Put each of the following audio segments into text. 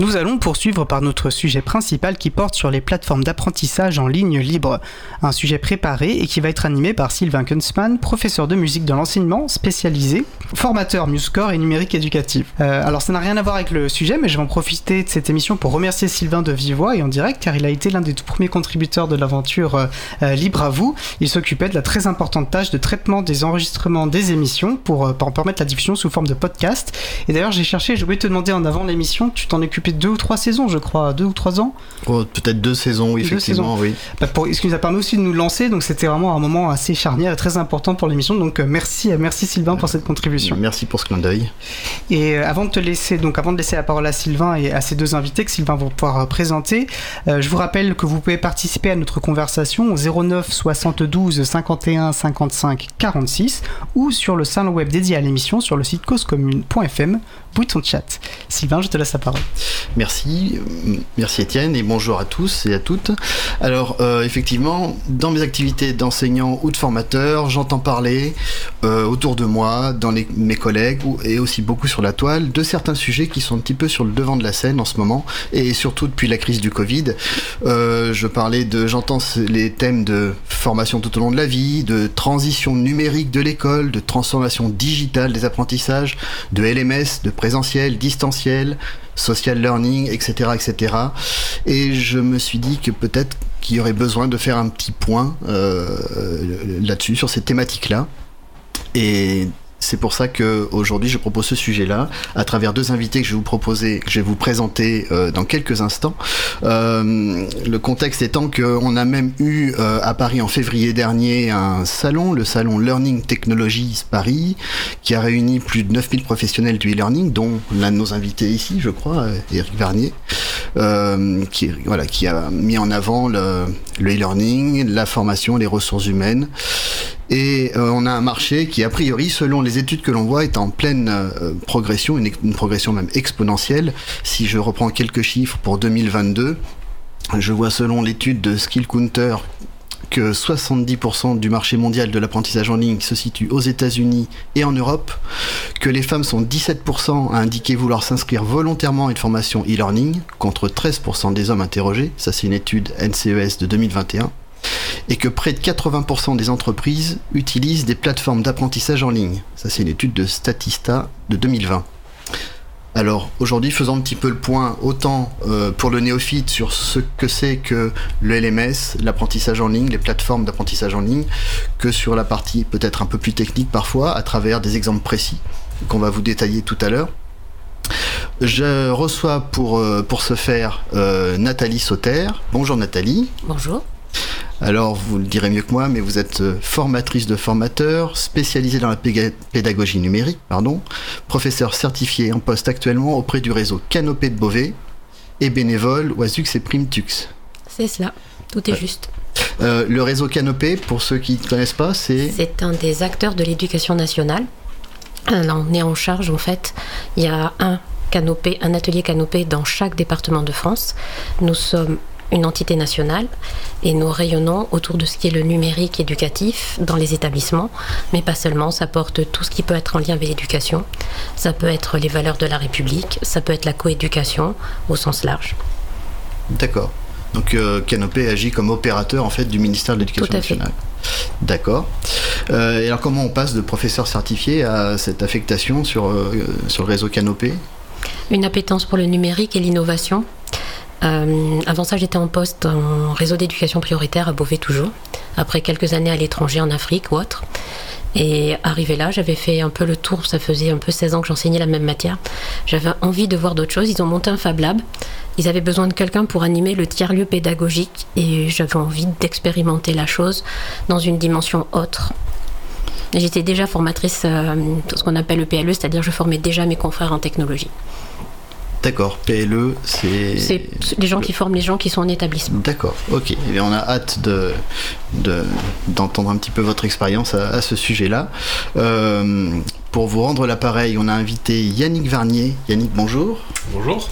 Nous allons poursuivre par notre sujet principal qui porte sur les plateformes d'apprentissage en ligne libre. Un sujet préparé et qui va être animé par Sylvain Kunzmann, professeur de musique dans l'enseignement spécialisé, formateur MuseCore et numérique éducatif. Euh, alors ça n'a rien à voir avec le sujet, mais je vais en profiter de cette émission pour remercier Sylvain de vive voix et en direct car il a été l'un des tout premiers contributeurs de l'aventure euh, euh, Libre à vous. Il s'occupait de la très importante tâche de traitement des enregistrements des émissions pour, pour permettre la diffusion sous forme de podcast. Et d'ailleurs j'ai cherché, je voulais te demander en avant l'émission, tu t'en occupais deux ou trois saisons, je crois, deux ou trois ans. Oh, Peut-être deux saisons, oui, effectivement, oui. Bah, pour, ce qui nous a permis aussi de nous lancer, donc c'était vraiment un moment assez charnière et très important pour l'émission. Donc euh, merci, merci Sylvain pour cette contribution. Merci pour ce clin d'œil. Et euh, avant de te laisser, donc avant de laisser la parole à Sylvain et à ses deux invités que Sylvain va pouvoir euh, présenter, euh, je vous rappelle que vous pouvez participer à notre conversation au 09 72 51 55 46 ou sur le salon web dédié à l'émission sur le site causecommune.fm. Bouton chat. Sylvain, je te laisse la parole. Merci, merci Étienne et bonjour à tous et à toutes. Alors euh, effectivement, dans mes activités d'enseignant ou de formateur, j'entends parler euh, autour de moi, dans les, mes collègues et aussi beaucoup sur la toile, de certains sujets qui sont un petit peu sur le devant de la scène en ce moment et surtout depuis la crise du Covid. Euh, je parlais de, j'entends les thèmes de formation tout au long de la vie, de transition numérique de l'école, de transformation digitale des apprentissages, de LMS, de présentiel, distanciel, social learning, etc., etc. Et je me suis dit que peut-être qu'il y aurait besoin de faire un petit point euh, là-dessus, sur ces thématiques-là. Et c'est pour ça que aujourd'hui je propose ce sujet-là à travers deux invités que je vais vous proposer, que je vais vous présenter euh, dans quelques instants. Euh, le contexte étant qu'on a même eu euh, à Paris en février dernier un salon, le salon Learning Technologies Paris, qui a réuni plus de 9000 professionnels du e-learning, dont l'un de nos invités ici, je crois, Eric Vernier, euh, qui, voilà, qui a mis en avant le e-learning, la formation, les ressources humaines. Et euh, on a un marché qui, a priori, selon les études que l'on voit, est en pleine euh, progression, une, une progression même exponentielle. Si je reprends quelques chiffres pour 2022, je vois selon l'étude de Skill Counter que 70% du marché mondial de l'apprentissage en ligne se situe aux États-Unis et en Europe, que les femmes sont 17% à indiquer vouloir s'inscrire volontairement à une formation e-learning, contre 13% des hommes interrogés, ça c'est une étude NCES de 2021, et que près de 80% des entreprises utilisent des plateformes d'apprentissage en ligne, ça c'est une étude de Statista de 2020. Alors aujourd'hui, faisons un petit peu le point, autant euh, pour le néophyte sur ce que c'est que le LMS, l'apprentissage en ligne, les plateformes d'apprentissage en ligne, que sur la partie peut-être un peu plus technique parfois, à travers des exemples précis qu'on va vous détailler tout à l'heure. Je reçois pour, euh, pour ce faire euh, Nathalie Sauter. Bonjour Nathalie. Bonjour. Alors, vous le direz mieux que moi, mais vous êtes euh, formatrice de formateurs, spécialisée dans la pédagogie numérique, pardon, professeur certifié en poste actuellement auprès du réseau Canopée de Beauvais et bénévole Oisux et Primtux. C'est cela. Tout est Ouais. juste. Euh, le réseau Canopée, pour ceux qui ne connaissent pas, c'est... C'est un des acteurs de l'éducation nationale. Là, on est en charge, en fait. Il y a un canopé, un atelier canopé dans chaque département de France. Nous sommes une entité nationale et nous rayonnons autour de ce qui est le numérique éducatif dans les établissements, mais pas seulement, ça porte tout ce qui peut être en lien avec l'éducation. Ça peut être les valeurs de la République, ça peut être la coéducation au sens large. D'accord. Donc euh, Canopée agit comme opérateur en fait du ministère de l'Éducation nationale. D'accord. Euh, et alors comment on passe de professeur certifié à cette affectation sur, euh, sur le réseau Canopée Une appétence pour le numérique et l'innovation. Euh, avant ça, j'étais en poste en réseau d'éducation prioritaire à Beauvais toujours, après quelques années à l'étranger, en Afrique ou autre. Et arrivé là, j'avais fait un peu le tour, ça faisait un peu 16 ans que j'enseignais la même matière. J'avais envie de voir d'autres choses. Ils ont monté un Fab Lab. Ils avaient besoin de quelqu'un pour animer le tiers-lieu pédagogique et j'avais envie d'expérimenter la chose dans une dimension autre. J'étais déjà formatrice euh, ce qu'on appelle le PLE, c'est-à-dire je formais déjà mes confrères en technologie. D'accord. PLE, c'est... C'est les gens qui forment les gens qui sont en établissement. D'accord, ok. Eh bien, on a hâte de, de- d'entendre un petit peu votre expérience à, à ce sujet-là. Euh, pour vous rendre l'appareil, on a invité Yannick Varnier. Yannick, bonjour. Bonjour.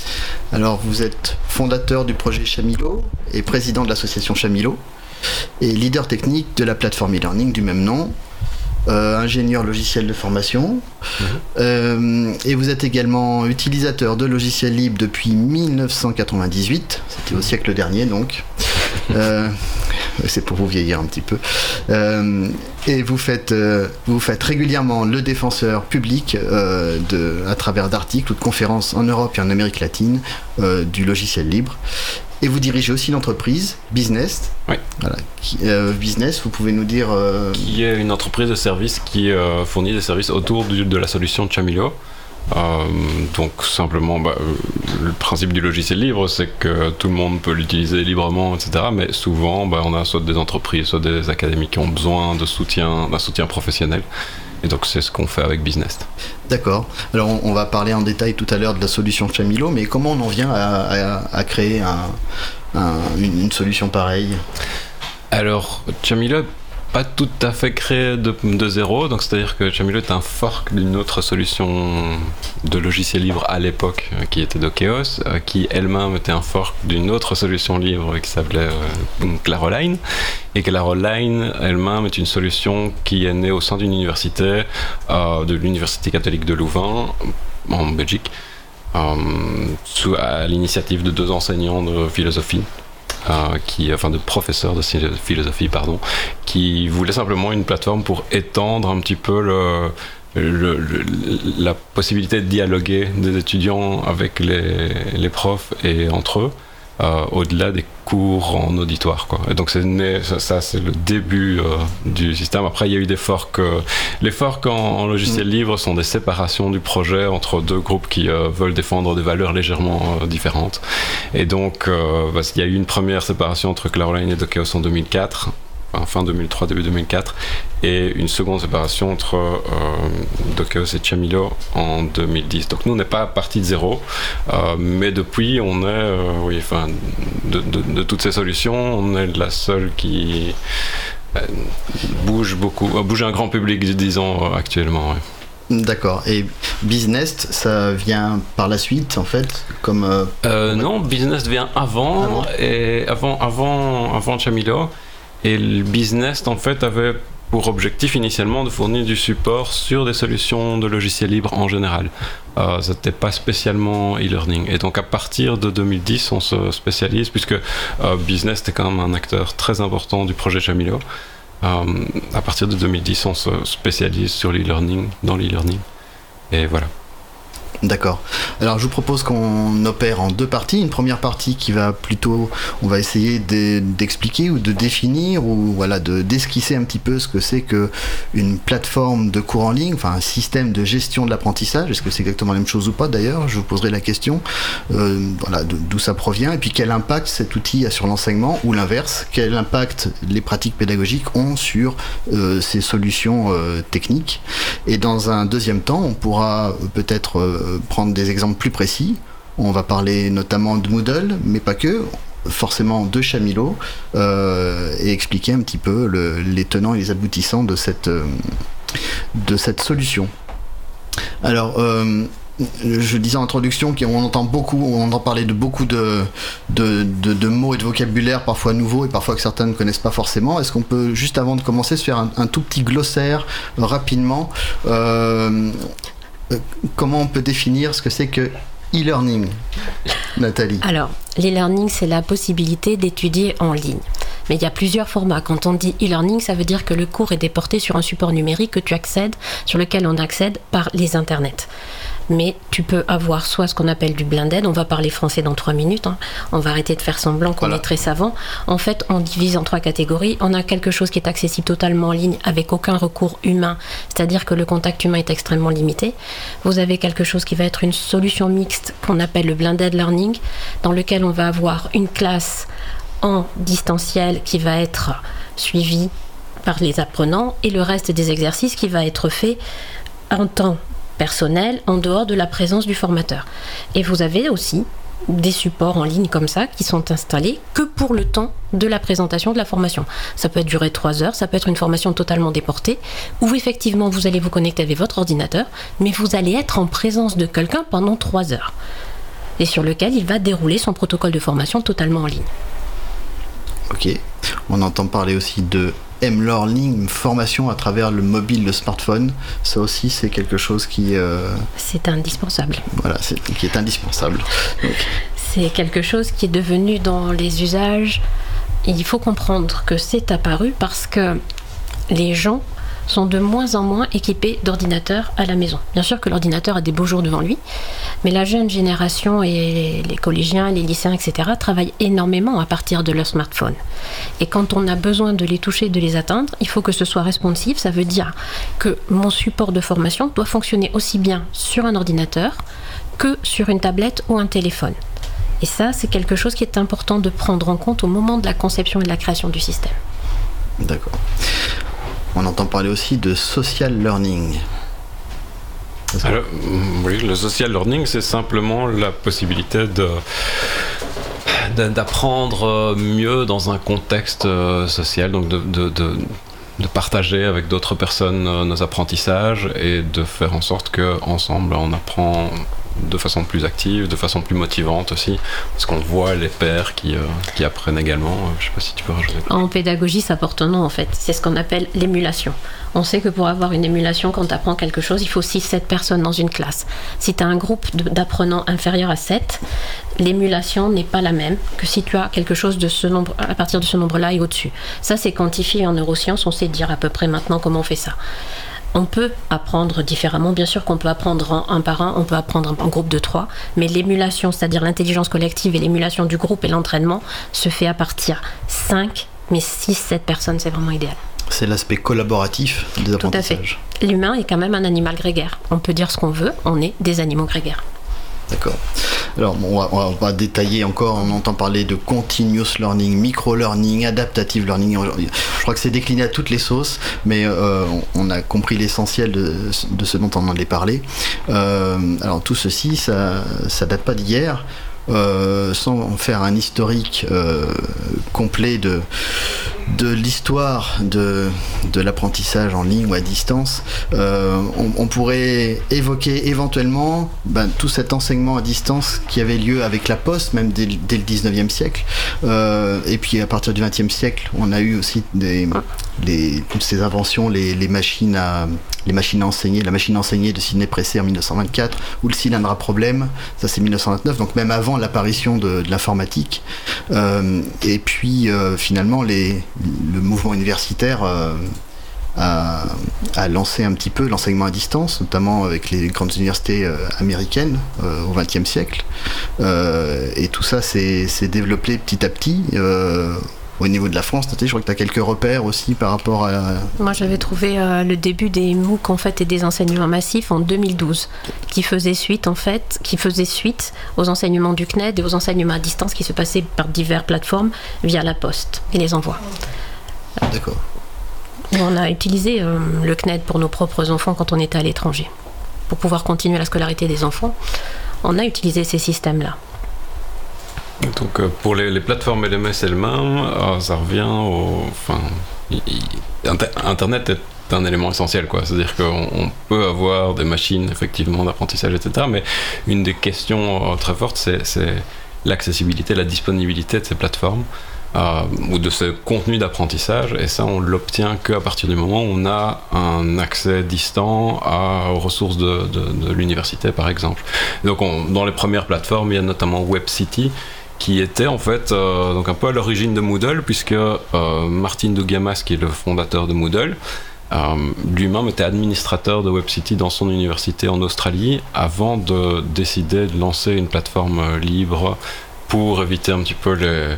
Alors, vous êtes fondateur du projet Chamilo et président de l'association Chamilo et leader technique de la plateforme e-learning du même nom. Ingénieur logiciel de formation. Mhm. et vous êtes également utilisateur de logiciels libres depuis 1998, c'était au siècle dernier donc. c'est pour vous vieillir un petit peu. Euh, et vous faites, euh, vous faites régulièrement le défenseur public euh, de, à travers d'articles ou de conférences en Europe et en Amérique latine du logiciel libre. Et vous dirigez aussi l'entreprise Business. Oui. Voilà. business, vous pouvez nous dire. Qui est une entreprise de services qui fournit des services autour de la solution Chamilo. Euh, donc simplement, bah, euh, le principe du logiciel libre, c'est que tout le monde peut l'utiliser librement, etc. Mais souvent, bah, on a soit des entreprises, soit des académies qui ont besoin de soutien, d'un soutien professionnel. Et donc c'est ce qu'on fait avec Business. D'accord. Alors on, va parler en détail tout à l'heure de la solution Chamilo, mais comment on en vient à, créer une, solution pareille? Alors Chamilo pas tout à fait créé de, zéro, donc c'est-à-dire que Chamilo est un fork d'une autre solution de logiciel libre à l'époque euh, qui était Dokeos, euh, qui elle-même était un fork d'une autre solution libre qui s'appelait euh, Claroline, et Claroline elle-même est une solution qui est née au sein d'une université, de l'Université catholique de Louvain, en Belgique, sous, à l'initiative de deux enseignants de philosophie euh, qui, enfin de professeurs de philosophie, pardon, qui voulait simplement une plateforme pour étendre un petit peu le, la possibilité de dialoguer des étudiants avec les, les profs et entre eux. Euh, au-delà des cours en auditoire. Quoi. Et donc c'est ça, c'est le début euh, du système. Après, il y a eu des forks. les forks en, logiciel mm. libre sont des séparations du projet entre deux groupes qui euh, veulent défendre des valeurs légèrement différentes. Et donc, il y a eu une première séparation entre Cloudline et Dokeos en 2004 fin 2003, début 2004, et une seconde séparation entre euh, Dokeos et Chamilo en 2010. Donc nous, on n'est pas parti de zéro, euh, mais depuis, on est, euh, oui, enfin, de, toutes ces solutions, on est la seule qui bouge beaucoup, bouge un grand public, disons, actuellement. D'accord. Et Business, ça vient par la suite, en fait, comme. non, Business vient avant, avant, et avant, avant, avant Chamilo. Et le business, en fait, avait pour objectif initialement de fournir du support sur des solutions de logiciels libres en général. Euh, n'était pas spécialement e-learning. Et donc à partir de 2010, on se spécialise, puisque euh, Business était quand même un acteur très important du projet Chamilo. Euh, à partir de 2010, on se spécialise sur l'e-learning, dans l'e-learning. Et voilà. D'accord. Alors je vous propose qu'on opère en deux parties. Une première partie qui va plutôt, on va essayer d'expliquer ou de définir ou voilà de d'esquisser un petit peu ce que c'est que une plateforme de cours en ligne, enfin un système de gestion de l'apprentissage. Est-ce que c'est exactement la même chose ou pas d'ailleurs? Je vous poserai la question. Euh, d'où ça provient et puis quel impact cet outil a sur l'enseignement ou l'inverse? Quel impact les pratiques pédagogiques ont sur euh, ces solutions euh, techniques? Et dans un deuxième temps, on pourra peut-être prendre des exemples plus précis. On va parler notamment de Moodle, mais pas que, forcément de Chamilo, euh, et expliquer un petit peu les tenants et les aboutissants de cette, euh, de cette solution. Alors, je disais en introduction qu'on entend beaucoup, on entend parler de beaucoup de, de, mots et de vocabulaire parfois nouveaux et parfois que certains ne connaissent pas forcément. Est-ce qu'on peut, juste avant de commencer, se faire un, tout petit glossaire rapidement euh, comment on peut définir ce que c'est que e-learning, Nathalie? Alors, l'e-learning, c'est la possibilité d'étudier en ligne. Mais il y a plusieurs formats. Quand on dit e-learning, ça veut dire que le cours est déporté sur un support numérique que tu accèdes, sur lequel on accède par les internets mais tu peux avoir soit ce qu'on appelle du blended, on va parler français dans trois minutes, hein. on va arrêter de faire semblant qu'on est très savant. En fait, on divise en trois catégories. On a quelque chose qui est accessible totalement en ligne avec aucun recours humain, c'est-à-dire que le contact humain est extrêmement limité. Vous avez quelque chose qui va être une solution mixte qu'on appelle le blended learning, dans lequel on va avoir une classe en distanciel qui va être suivie par les apprenants et le reste des exercices qui va être fait en temps personnel en dehors de la présence du formateur. Et vous avez aussi des supports en ligne comme ça qui sont installés que pour le temps de la présentation de la formation. Ça peut durer trois heures, ça peut être une formation totalement déportée, où effectivement vous allez vous connecter avec votre ordinateur, mais vous allez être en présence de quelqu'un pendant trois heures, et sur lequel il va dérouler son protocole de formation totalement en ligne. Ok. On entend parler aussi de M-Learning, formation à travers le mobile, le smartphone. Ça aussi, c'est quelque chose qui. c'est indispensable. Voilà, c'est, qui est indispensable. C'est quelque chose qui est devenu dans les usages. Il faut comprendre que c'est apparu parce que les gens sont de moins en moins équipés d'ordinateurs à la maison. Bien sûr que l'ordinateur a des beaux jours devant lui, mais la jeune génération et les collégiens, les lycéens, etc. travaillent énormément à partir de leur smartphone. Et quand on a besoin de les toucher, de les atteindre, il faut que ce soit responsive. Ça veut dire que mon support de formation doit fonctionner aussi bien sur un ordinateur que sur une tablette ou un téléphone. Et ça, c'est quelque chose qui est important de prendre en compte au moment de la conception et de la création du système. D'accord. On entend parler aussi de social learning. oui, le social learning, c'est simplement la possibilité de d'apprendre mieux dans un contexte euh, social, donc de partager avec d'autres personnes euh, nos apprentissages et de faire en sorte que ensemble on apprend de façon plus active, de façon plus motivante aussi, parce qu'on voit les pères qui, euh, qui apprennent également. Euh, je ne sais pas si tu peux rajouter. En pédagogie, ça porte un nom en fait. C'est ce qu'on appelle l'émulation. On sait que pour avoir une émulation, quand tu apprends quelque chose, il faut 6-7 personnes dans une classe. Si tu as un groupe d'apprenants inférieur à 7, l'émulation n'est pas la même que si tu as quelque chose de ce nombre, à partir de ce nombre-là et au-dessus. Ça, c'est quantifié en neurosciences. On sait dire à peu près maintenant comment on fait ça. On peut apprendre différemment, bien sûr qu'on peut apprendre en un par un, on peut apprendre en groupe de trois, mais l'émulation, c'est-à-dire l'intelligence collective et l'émulation du groupe et l'entraînement, se fait à partir 5, mais 6, 7 personnes, c'est vraiment idéal. C'est l'aspect collaboratif des apprentissages. Tout à fait. L'humain est quand même un animal grégaire. On peut dire ce qu'on veut, on est des animaux grégaires. D'accord. Alors, on, va, détailler encore. On entend parler de continuous learning, micro-learning, adaptative learning. Je crois que c'est décliné à toutes les sauces, mais euh, on a compris l'essentiel de, ce dont on en est parlé. Euh, alors, tout ceci, ça date pas d'hier. Euh, sans faire un historique complet de, de l'histoire de, de l'apprentissage en ligne ou à distance, euh, on, pourrait évoquer éventuellement ben, tout cet enseignement à distance qui avait lieu avec la poste, même dès, le 19e siècle. Euh, et puis à partir du 20e siècle, on a eu aussi les, toutes ces inventions, les, les, machines à, les machines à enseigner, la machine à enseigner de Sidney Pressé en 1924, ou le cylindre à problème, ça c'est 1929, donc même avant l'apparition de, l'informatique. Euh, et puis finalement, les, le mouvement universitaire euh, a, lancé un petit peu l'enseignement à distance, notamment avec les grandes universités euh, américaines euh, au XXe siècle. et tout ça s'est développé petit à petit au niveau de la France, je crois que tu as quelques repères aussi par rapport à... Moi j'avais trouvé le début des MOOC en fait et des enseignements massifs en 2012 qui faisait suite en fait, qui faisait suite aux enseignements du CNED et aux enseignements à distance qui se passaient par diverses plateformes via la poste et les envois. D'accord. On a utilisé euh, le CNED pour nos propres enfants quand on était à l'étranger. Pour pouvoir continuer la scolarité des enfants, on a utilisé ces systèmes-là. Donc euh, pour les, plateformes LMS elles-mêmes, euh, ça revient au... Enfin, Internet est un élément essentiel, quoi. C'est-à-dire qu'on peut avoir des machines, effectivement, d'apprentissage, etc. Mais une des questions très fortes, c'est l'accessibilité, la disponibilité de ces plateformes. Euh, ou de ce contenu d'apprentissage. Et ça, on l'obtient qu'à partir du moment où on a un accès distant à, aux ressources de, l'université, par exemple. Donc, dans les premières plateformes, il y a notamment WebCity qui était en fait euh, donc un peu à l'origine de Moodle, puisque euh, Martin Dougamas, qui est le fondateur de Moodle, lui-même était administrateur de WebCity dans son université en Australie avant de décider de lancer une plateforme libre pour éviter un petit peu le,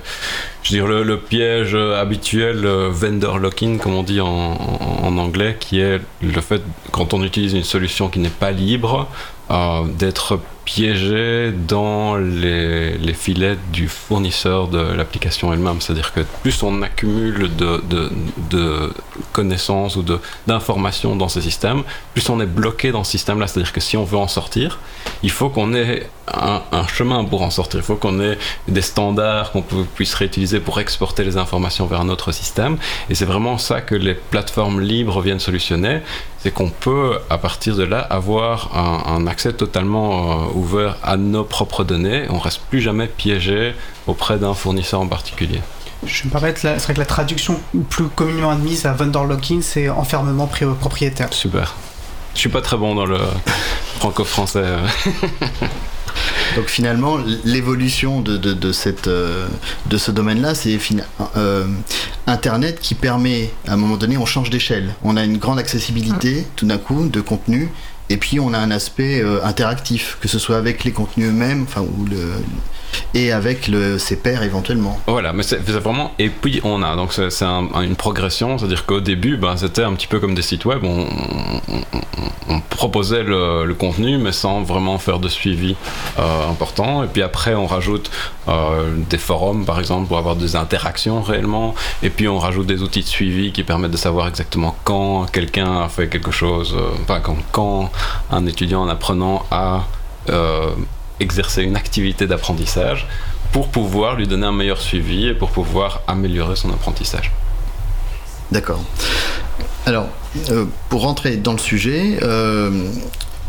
je dire, le, piège habituel vendor lock-in, comme on dit en, anglais, qui est le fait, quand on utilise une solution qui n'est pas libre, euh, d'être piégé dans les, les, filets du fournisseur de l'application elle-même. C'est-à-dire que plus on accumule de, connaissances ou d'informations dans ces systèmes, plus on est bloqué dans ce système-là. C'est-à-dire que si on veut en sortir, il faut qu'on ait un, chemin pour en sortir. Il faut qu'on ait des standards qu'on puisse réutiliser pour exporter les informations vers un autre système. Et c'est vraiment ça que les plateformes libres viennent solutionner. C'est qu'on peut, à partir de là, avoir un, un accès totalement euh, ouvert à nos propres données. On reste plus jamais piégé auprès d'un fournisseur en particulier. Je me permets, c'est vrai que la traduction plus communément admise à Vanderlocking, c'est enfermement propriétaire. Super. Je suis pas très bon dans le franco-français. Donc finalement, l'évolution de, de, cette, euh, de ce domaine-là, c'est euh, Internet qui permet, à un moment donné, on change d'échelle. On a une grande accessibilité, tout d'un coup, de contenu, et puis on a un aspect euh, interactif, que ce soit avec les contenus eux-mêmes, enfin, ou le, et avec le, ses pairs éventuellement. Voilà, mais c'est vraiment. Et puis on a, donc c'est une progression, c'est-à-dire qu'au début, ben, c'était un petit peu comme des sites web, on, proposait le, contenu, mais sans vraiment faire de suivi euh, important. Et puis après, on rajoute euh, des forums, par exemple, pour avoir des interactions réellement. Et puis on rajoute des outils de suivi qui permettent de savoir exactement quand quelqu'un a fait quelque chose, euh, enfin, quand, quand un étudiant, en apprenant, a exercer une activité d'apprentissage pour pouvoir lui donner un meilleur suivi et pour pouvoir améliorer son apprentissage. D'accord. Alors, euh, pour rentrer dans le sujet, euh,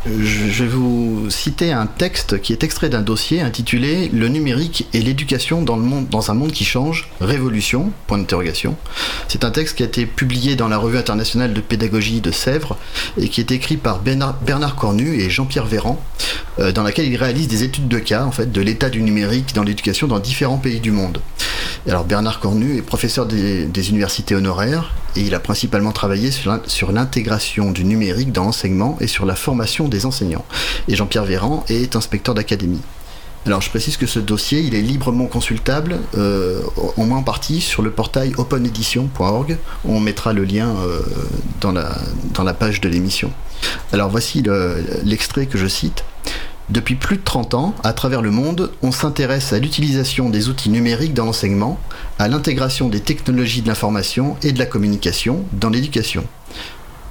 je vais vous citer un texte qui est extrait d'un dossier intitulé Le numérique et l'éducation dans, dans un monde qui change, révolution, point d'interrogation. C'est un texte qui a été publié dans la revue internationale de pédagogie de Sèvres et qui est écrit par Bernard, Cornu et Jean-Pierre Véran, euh, dans laquelle il réalise des études de cas en fait, de l'état du numérique dans l'éducation dans différents pays du monde. alors Bernard Cornu est professeur des, universités honoraires et il a principalement travaillé sur l'intégration du numérique dans l'enseignement et sur la formation des enseignants. Et Jean-Pierre Véran est inspecteur d'académie. Alors je précise que ce dossier, il est librement consultable, euh, au moins en partie, sur le portail openedition.org. On mettra le lien euh, dans, la, dans la page de l'émission. Alors voici l'extrait que je cite. Depuis plus de 30 ans, à travers le monde, on s'intéresse à l'utilisation des outils numériques dans l'enseignement, à l'intégration des technologies de l'information et de la communication dans l'éducation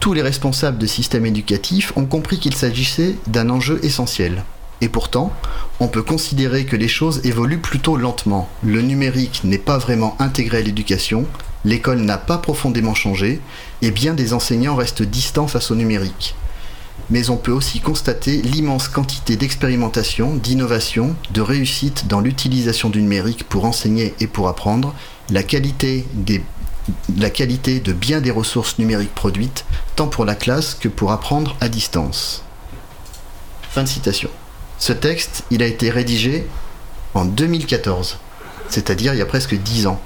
tous les responsables de systèmes éducatifs ont compris qu'il s'agissait d'un enjeu essentiel. Et pourtant, on peut considérer que les choses évoluent plutôt lentement. Le numérique n'est pas vraiment intégré à l'éducation, l'école n'a pas profondément changé, et bien des enseignants restent distants face au numérique. Mais on peut aussi constater l'immense quantité d'expérimentation, d'innovation, de réussite dans l'utilisation du numérique pour enseigner et pour apprendre, la qualité des la qualité de bien des ressources numériques produites, tant pour la classe que pour apprendre à distance. Fin de citation. Ce texte, il a été rédigé en 2014, c'est-à-dire il y a presque 10 ans.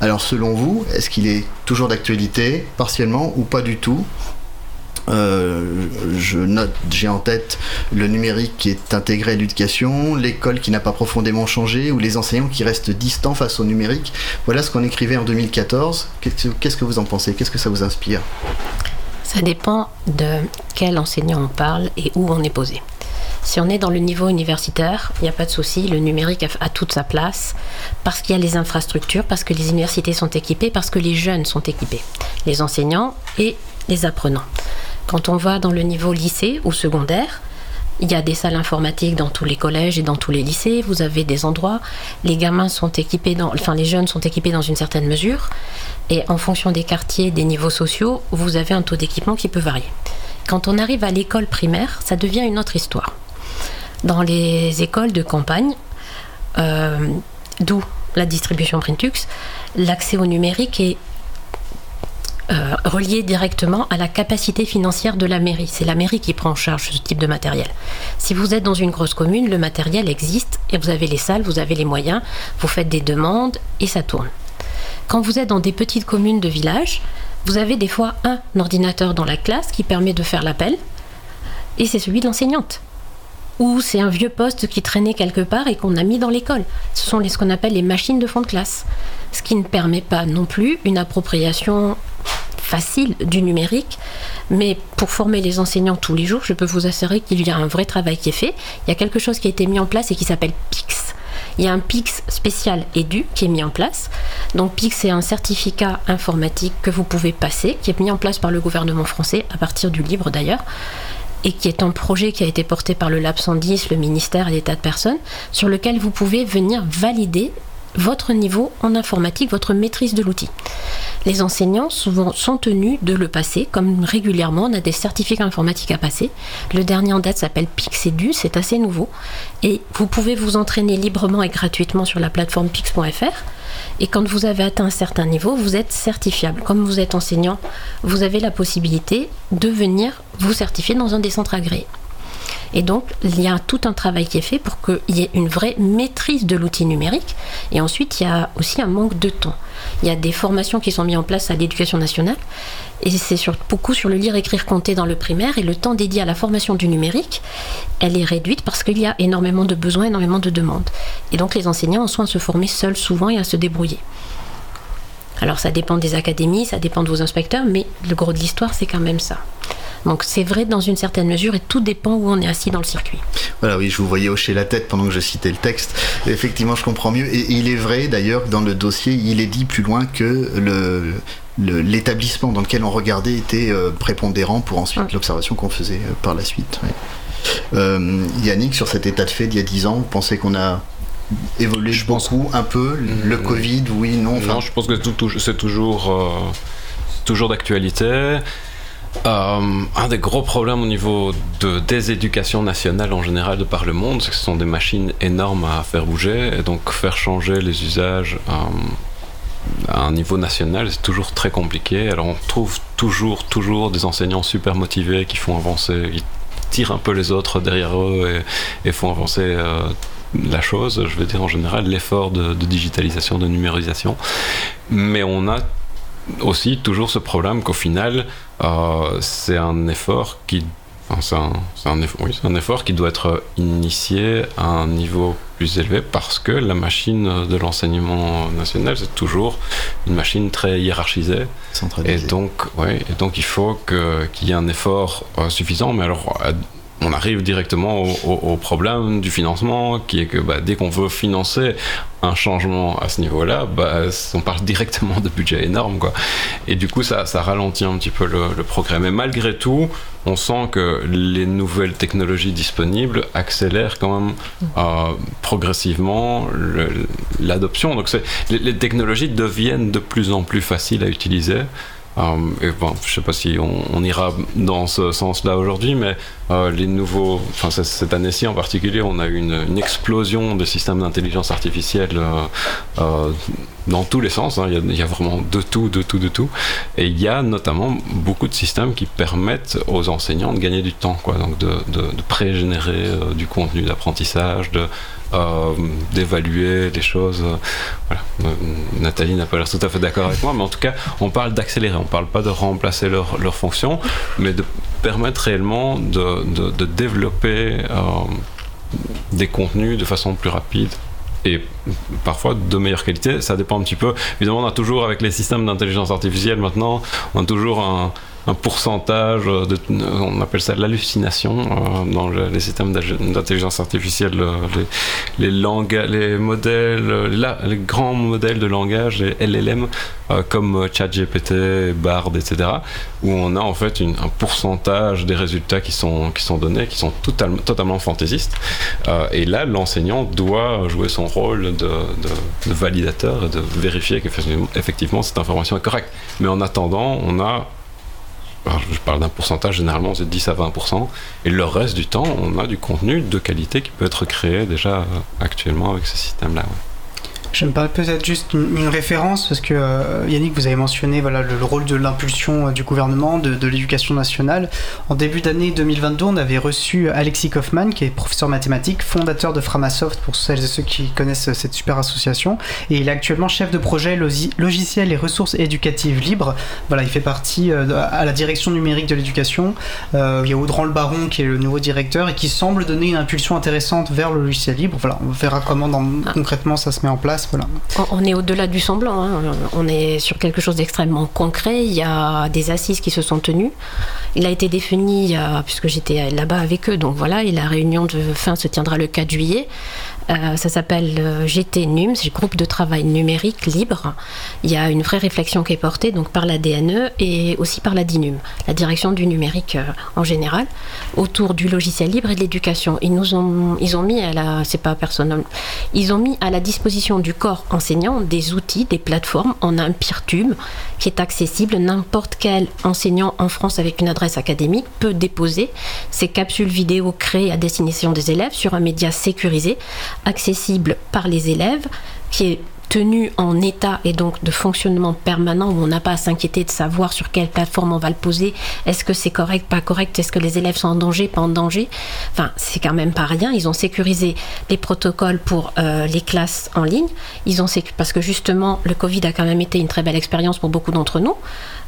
Alors selon vous, est-ce qu'il est toujours d'actualité, partiellement ou pas du tout? Euh, je note, j'ai en tête le numérique qui est intégré à l'éducation, l'école qui n'a pas profondément changé, ou les enseignants qui restent distants face au numérique. Voilà ce qu'on écrivait en 2014. Qu'est-ce que vous en pensez? Qu'est-ce que ça vous inspire? Ça dépend de quel enseignant on parle et où on est posé. Si on est dans le niveau universitaire, il n'y a pas de souci, le numérique a, toute sa place parce qu'il y a les infrastructures, parce que les universités sont équipées, parce que les jeunes sont équipés, les enseignants et les apprenants. Quand on va dans le niveau lycée ou secondaire, il y a des salles informatiques dans tous les collèges et dans tous les lycées. Vous avez des endroits. Les gamins sont équipés dans, enfin les jeunes sont équipés dans une certaine mesure. Et en fonction des quartiers, des niveaux sociaux, vous avez un taux d'équipement qui peut varier. Quand on arrive à l'école primaire, ça devient une autre histoire. Dans les écoles de campagne, euh, d'où la distribution Printux, l'accès au numérique est euh, relié directement à la capacité financière de la mairie. C'est la mairie qui prend en charge ce type de matériel. Si vous êtes dans une grosse commune, le matériel existe et vous avez les salles, vous avez les moyens, vous faites des demandes et ça tourne. Quand vous êtes dans des petites communes de village, vous avez des fois un ordinateur dans la classe qui permet de faire l'appel et c'est celui de l'enseignante ou c'est un vieux poste qui traînait quelque part et qu'on a mis dans l'école. Ce sont les, ce qu'on appelle les machines de fond de classe, ce qui ne permet pas non plus une appropriation facile du numérique, mais pour former les enseignants tous les jours, je peux vous assurer qu'il y a un vrai travail qui est fait. Il y a quelque chose qui a été mis en place et qui s'appelle PIX. Il y a un PIX spécial édu qui est mis en place. Donc PIX, c'est un certificat informatique que vous pouvez passer, qui est mis en place par le gouvernement français, à partir du livre d'ailleurs, et qui est un projet qui a été porté par le Lab 110, le ministère et des tas de personnes, sur lequel vous pouvez venir valider votre niveau en informatique, votre maîtrise de l'outil. Les enseignants souvent sont tenus de le passer, comme régulièrement on a des certificats informatiques à passer. Le dernier en date s'appelle Pixedu, c'est assez nouveau. Et vous pouvez vous entraîner librement et gratuitement sur la plateforme pix.fr. Et quand vous avez atteint un certain niveau, vous êtes certifiable. Comme vous êtes enseignant, vous avez la possibilité de venir vous certifier dans un des centres agréés. Et donc, il y a tout un travail qui est fait pour qu'il y ait une vraie maîtrise de l'outil numérique. Et ensuite, il y a aussi un manque de temps. Il y a des formations qui sont mises en place à l'éducation nationale. Et c'est beaucoup sur le lire, écrire, compter dans le primaire. Et le temps dédié à la formation du numérique, elle est réduite parce qu'il y a énormément de besoins, énormément de demandes. Et donc, les enseignants en sont à se former seuls souvent et à se débrouiller. Alors ça dépend des académies, ça dépend de vos inspecteurs, mais le gros de l'histoire, c'est quand même ça. Donc c'est vrai dans une certaine mesure et tout dépend où on est assis dans le circuit. Voilà, oui, je vous voyais hocher la tête pendant que je citais le texte. effectivement, je comprends mieux. Et il est vrai d'ailleurs que dans le dossier, il est dit plus loin que le, l'établissement dans lequel on regardait était euh, prépondérant pour ensuite l'observation qu'on faisait euh, par la suite. Euh, Yannick, sur cet état de fait d'il y a 10 ans, vous pensez qu'on a évolué je beaucoup, un peu Le mm. Covid, oui, non Non, je pense que c'est toujours, toujours d'actualité. Euh, un des gros problèmes au niveau de déséducation nationale en général de par le monde, c'est que ce sont des machines énormes à faire bouger et donc faire changer les usages euh, à un niveau national, c'est toujours très compliqué. Alors on trouve toujours, toujours des enseignants super motivés qui font avancer, qui tirent un peu les autres derrière eux et, font avancer euh, la chose. Je veux dire en général l'effort de, digitalisation, de numérisation. Mais on a aussi toujours ce problème qu'au final, euh, c'est un effort qui c'est un, effort, un, effort qui doit être initié à un niveau plus élevé parce que la machine de l'enseignement national, c'est toujours une machine très hiérarchisée. Et donc, ouais, et donc il faut qu'il y ait un effort euh, suffisant. Mais alors, on arrive directement au, problème du financement, qui est que bah, dès qu'on veut financer un changement à ce niveau-là, bah, on parle directement de budget énorme. Quoi. Et du coup, ça, ralentit un petit peu le, progrès. Mais malgré tout, on sent que les nouvelles technologies disponibles accélèrent quand même euh, progressivement l'adoption. Donc les technologies deviennent de plus en plus faciles à utiliser. Euh, et bon, je sais pas si on, ira dans ce sens-là aujourd'hui, mais euh, les nouveaux, enfin cette année-ci en particulier, on a eu une, explosion de systèmes d'intelligence artificielle euh, dans tous les sens. Hein. Il, y a, vraiment de tout, de tout, de tout. Et il y a notamment beaucoup de systèmes qui permettent aux enseignants de gagner du temps, quoi. Donc de, pré-générer du contenu d'apprentissage, euh, d'évaluer les choses. Euh, Nathalie n'a pas l'air tout à fait d'accord avec moi, mais en tout cas, on parle d'accélérer. On ne parle pas de remplacer leur, leur, fonction, mais de permettre réellement de, de, développer euh, des contenus de façon plus rapide et parfois de meilleure qualité. Ça dépend un petit peu. Évidemment, on a toujours avec les systèmes d'intelligence artificielle maintenant, on a toujours un, un pourcentage, de, on appelle ça l'hallucination euh, dans les systèmes d'intelligence artificielle, euh, les, les, les modèles, les grands modèles de langage, les LLM, euh, comme ChatGPT, Bard, etc., où on a en fait un pourcentage des résultats qui sont, qui sont donnés, qui sont totalement, totalement fantaisistes. et là, l'enseignant doit jouer son rôle de, de validateur et de vérifier qu'effectivement cette information est correcte. Mais en attendant, on a je parle d'un pourcentage, généralement c'est 10 à 20%, et le reste du temps, on a du contenu de qualité qui peut être créé déjà euh, actuellement avec ce système-là. Je me parle peut-être juste une, référence, parce que euh, Yannick, vous avez mentionné voilà, le, rôle de l'impulsion euh, du gouvernement, de, l'éducation nationale. En début d'année 2022, on avait reçu Alexis Kaufmann, qui est professeur mathématique, fondateur de Framasoft, pour celles et ceux qui connaissent cette super association. Et il est actuellement chef de projet logiciel et ressources éducatives libres. Voilà, il fait partie euh, à la direction numérique de l'éducation. il y a Audran Le Baron, qui est le nouveau directeur, et qui semble donner une impulsion intéressante vers le logiciel libre. Voilà, on verra comment dans, ah. concrètement ça se met en place. On est au-delà du semblant. Hein. On est sur quelque chose d'extrêmement concret. Il y a des assises qui se sont tenues. Il a été défini, puisque j'étais là-bas avec eux, donc voilà, et la réunion de fin se tiendra le 4 juillet. Euh, ça s'appelle euh, GT NUMS, groupe de travail numérique libre. Il y a une vraie réflexion qui est portée donc par la DNE et aussi par la DINUM, la direction du numérique en général, autour du logiciel libre et de l'éducation. Ils nous ont, ils ont mis à la, c'est pas personnel, ils ont mis à la disposition du corps enseignant des outils, des plateformes. On a un tube qui est accessible. N'importe quel enseignant en France avec une adresse académique peut déposer ces capsules vidéo créées à destination des élèves sur un média sécurisé, accessible par les élèves, qui est tenu en état et donc de fonctionnement permanent où on n'a pas à s'inquiéter de savoir sur quelle plateforme on va le poser, est-ce que c'est correct, pas correct, est-ce que les élèves sont en danger, pas en danger. Enfin, c'est quand même pas rien. Ils ont sécurisé les protocoles pour euh, les classes en ligne. Ils ont parce que justement le Covid a quand même été une très belle expérience pour beaucoup d'entre nous.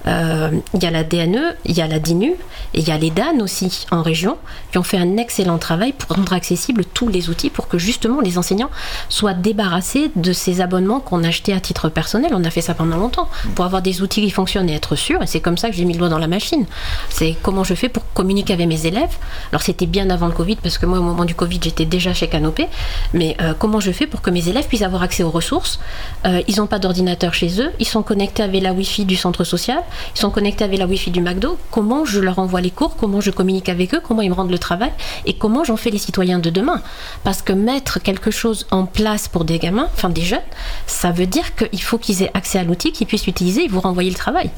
Euh, il y a la DNE, il y a la DINU et il y a les DAN aussi en région qui ont fait un excellent travail pour rendre accessibles tous les outils pour que justement les enseignants soient débarrassés de ces abonnements qu'on achetait à titre personnel. On a fait ça pendant longtemps pour avoir des outils qui fonctionnent et être sûr. Et c'est comme ça que j'ai mis le doigt dans la machine. C'est comment je fais pour communiquer avec mes élèves. Alors c'était bien avant le Covid parce que moi au moment du Covid j'étais déjà chez Canopé. Mais euh, comment je fais pour que mes élèves puissent avoir accès aux ressources? Euh, Ils n'ont pas d'ordinateur chez eux. Ils sont connectés avec la Wi-Fi du centre social ils sont connectés avec la Wi-Fi du McDo, comment je leur envoie les cours, comment je communique avec eux, comment ils me rendent le travail? Et comment j'en fais les citoyens de demain? Parce que mettre quelque chose en place pour des gamins, enfin des jeunes, ça veut dire qu'il faut qu'ils aient accès à l'outil, qu'ils puissent l'utiliser et vous renvoyer le travail.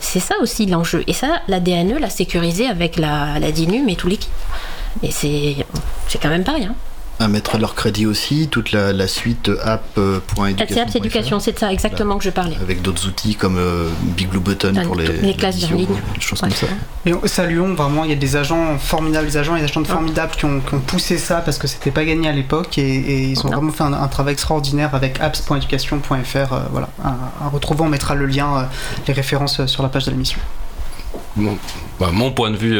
C'est ça aussi l'enjeu. Et ça, la DNE l'a sécurisé avec la, la DINUM et tout l'équipe. Et c'est quand même pas rien à mettre à leur crédit aussi toute la, suite app.education. App éducation, c'est de ça exactement que je parlais. Avec d'autres outils comme euh, Big Blue Button pour les, les classes en ligne. Des choses comme ça. Et saluons vraiment, il y a des agents formidables, des agents et des agents formidables qui ont, poussé ça parce que c'était pas gagné à l'époque et, ils ont vraiment fait un, travail extraordinaire avec apps.education.fr. Euh, voilà, à, retrouver, on mettra le lien, euh, les références sur la page de l'émission. Bon, bah, mon point de vue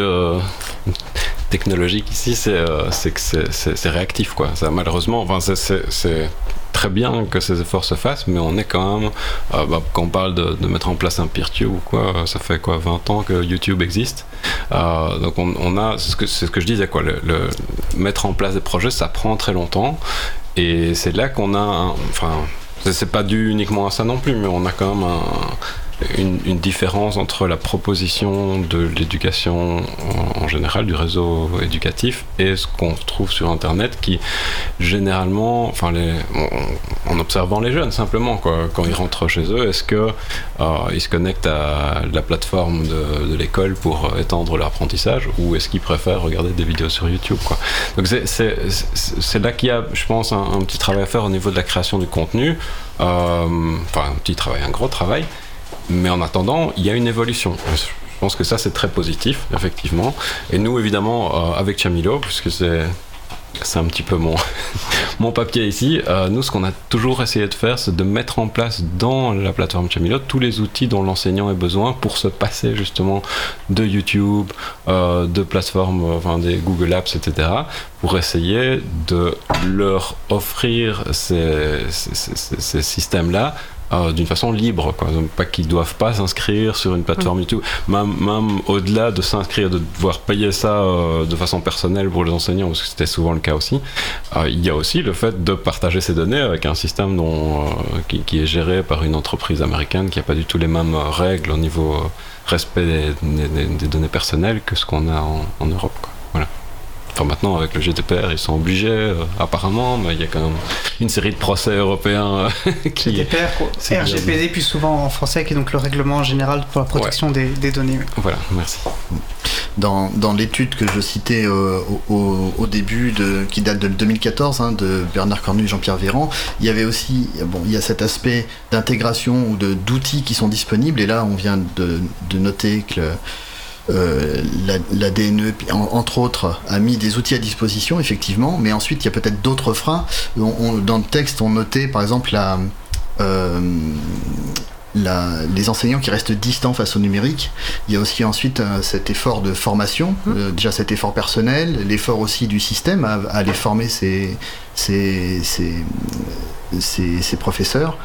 technologique ici, c'est euh, que c'est réactif. Quoi. Ça, malheureusement, enfin, c'est très bien que ces efforts se fassent, mais on est quand même, euh, bah, quand on parle de, mettre en place un PeerTube ou quoi, euh, ça fait quoi 20 ans que YouTube existe. donc on, a, c'est ce, que, je disais, quoi, le, mettre en place des projets, ça prend très longtemps. Et c'est là qu'on a, enfin, c'est pas dû uniquement à ça non plus, mais on a quand même un une, différence entre la proposition de l'éducation général, du réseau éducatif, et ce qu'on trouve sur Internet qui, généralement, enfin, en, observant les jeunes simplement, quand ils rentrent chez eux, est-ce qu'ils euh, se connectent à la plateforme de, l'école pour étendre leur apprentissage, ou est-ce qu'ils préfèrent regarder des vidéos sur YouTube quoi. Donc c'est là qu'il y a, je pense, un, petit travail à faire au niveau de la création du contenu, euh, enfin un petit travail, un gros travail. Mais en attendant, il y a une évolution. Je pense que ça, c'est très positif, effectivement. Et nous, évidemment, euh, avec Chamilo, puisque c'est c'est un petit peu mon, mon papier ici. Euh, nous, ce qu'on a toujours essayé de faire, c'est de mettre en place dans la plateforme Chamilo tous les outils dont l'enseignant a besoin pour se passer justement de YouTube, euh, de plateformes, enfin des Google Apps, etc., pour essayer de leur offrir ces, ces systèmes-là euh, d'une façon libre, quoi. pas qu'ils doivent pas s'inscrire sur une plateforme mm. YouTube, même, même au-delà de s'inscrire, de devoir payer ça euh, de façon personnelle pour les enseignants, parce que c'était souvent le cas aussi. Euh, il y a aussi le fait de partager ces données avec un système dont, qui, est géré par une entreprise américaine qui n'a pas du tout les mêmes règles au niveau respect des, données personnelles que ce qu'on a en, en Europe. Quoi. Voilà maintenant, avec le GDPR, ils sont obligés, euh, apparemment, mais il y a quand même une série de procès européens euh, qui. GDPR, RGPD, plus souvent en français, qui est donc le règlement général pour la protection des, données. Voilà, merci. Dans, dans l'étude que je citais euh, au, début, de, qui date de 2014, hein, de Bernard Cornu et Jean-Pierre Véran, il y avait aussi, bon, il y a cet aspect d'intégration ou d'outils qui sont disponibles, et là, on vient de, de noter que euh, la, DNE, entre autres, a mis des outils à disposition, effectivement, mais ensuite il y a peut-être d'autres freins. dans le texte, on notait par exemple euh, les enseignants qui restent distants face au numérique. Il y a aussi ensuite euh, cet effort de formation, mmh. déjà cet effort personnel, l'effort aussi du système à, aller former ses, professeurs.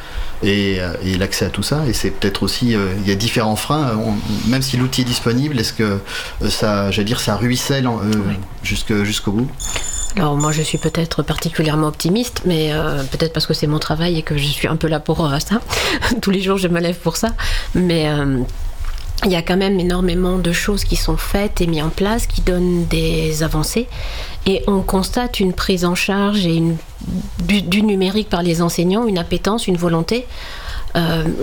Euh, et, l'accès à tout ça. Et c'est peut-être aussi, euh, il y a différents freins. même si l'outil est disponible, est-ce que euh, ça, j'allais dire, ça ruisselle jusqu'au bout? Alors moi je suis peut-être particulièrement optimiste, mais euh, peut-être parce que c'est mon travail et que je suis un peu là pour euh, ça. Tous les jours je me lève pour ça. Mais euh, il y a quand même énormément de choses qui sont faites et mises en place qui donnent des avancées. Et on constate une prise en charge et du, numérique par les enseignants, une appétence, une volonté.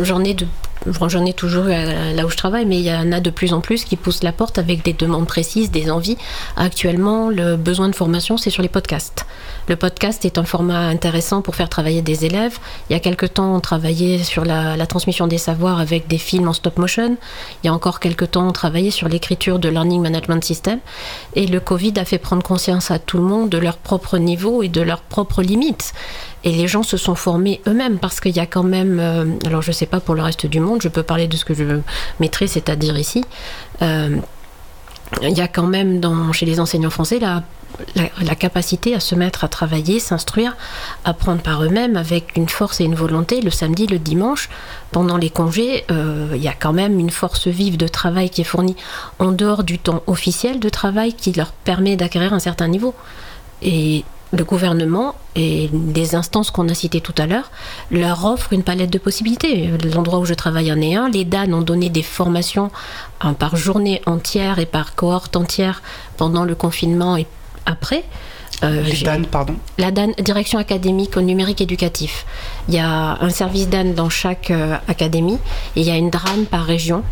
J'en ai de j'en ai toujours là où je travaille, mais il y en a de plus en plus qui poussent la porte avec des demandes précises, des envies. Actuellement, le besoin de formation, c'est sur les podcasts. Le podcast est un format intéressant pour faire travailler des élèves. Il y a quelque temps, on travaillait sur la, la, transmission des savoirs avec des films en stop motion. Il y a encore quelque temps, on travaillait sur l'écriture de Learning Management System. Et le Covid a fait prendre conscience à tout le monde de leur propre niveau et de leurs propres limites. Et les gens se sont formés eux-mêmes parce qu'il y a quand même, euh, alors je ne sais pas pour le reste du monde, je peux parler de ce que je maîtrise, c'est-à-dire ici, euh, il y a quand même chez les enseignants français la, capacité à se mettre à travailler, s'instruire, apprendre par eux-mêmes avec une force et une volonté. Le samedi, le dimanche, pendant les congés, euh, il y a quand même une force vive de travail qui est fournie en dehors du temps officiel de travail qui leur permet d'acquérir un certain niveau. Et le gouvernement et les instances qu'on a citées tout à l'heure leur offrent une palette de possibilités. L'endroit où je travaille en est un. Les DAN ont donné des formations hein, par journée entière et par cohorte entière pendant le confinement et après. Euh, les DAN, pardon La DAN, Direction académique au numérique éducatif. Il y a un service DAN dans chaque euh, académie et il y a une DRAN par région.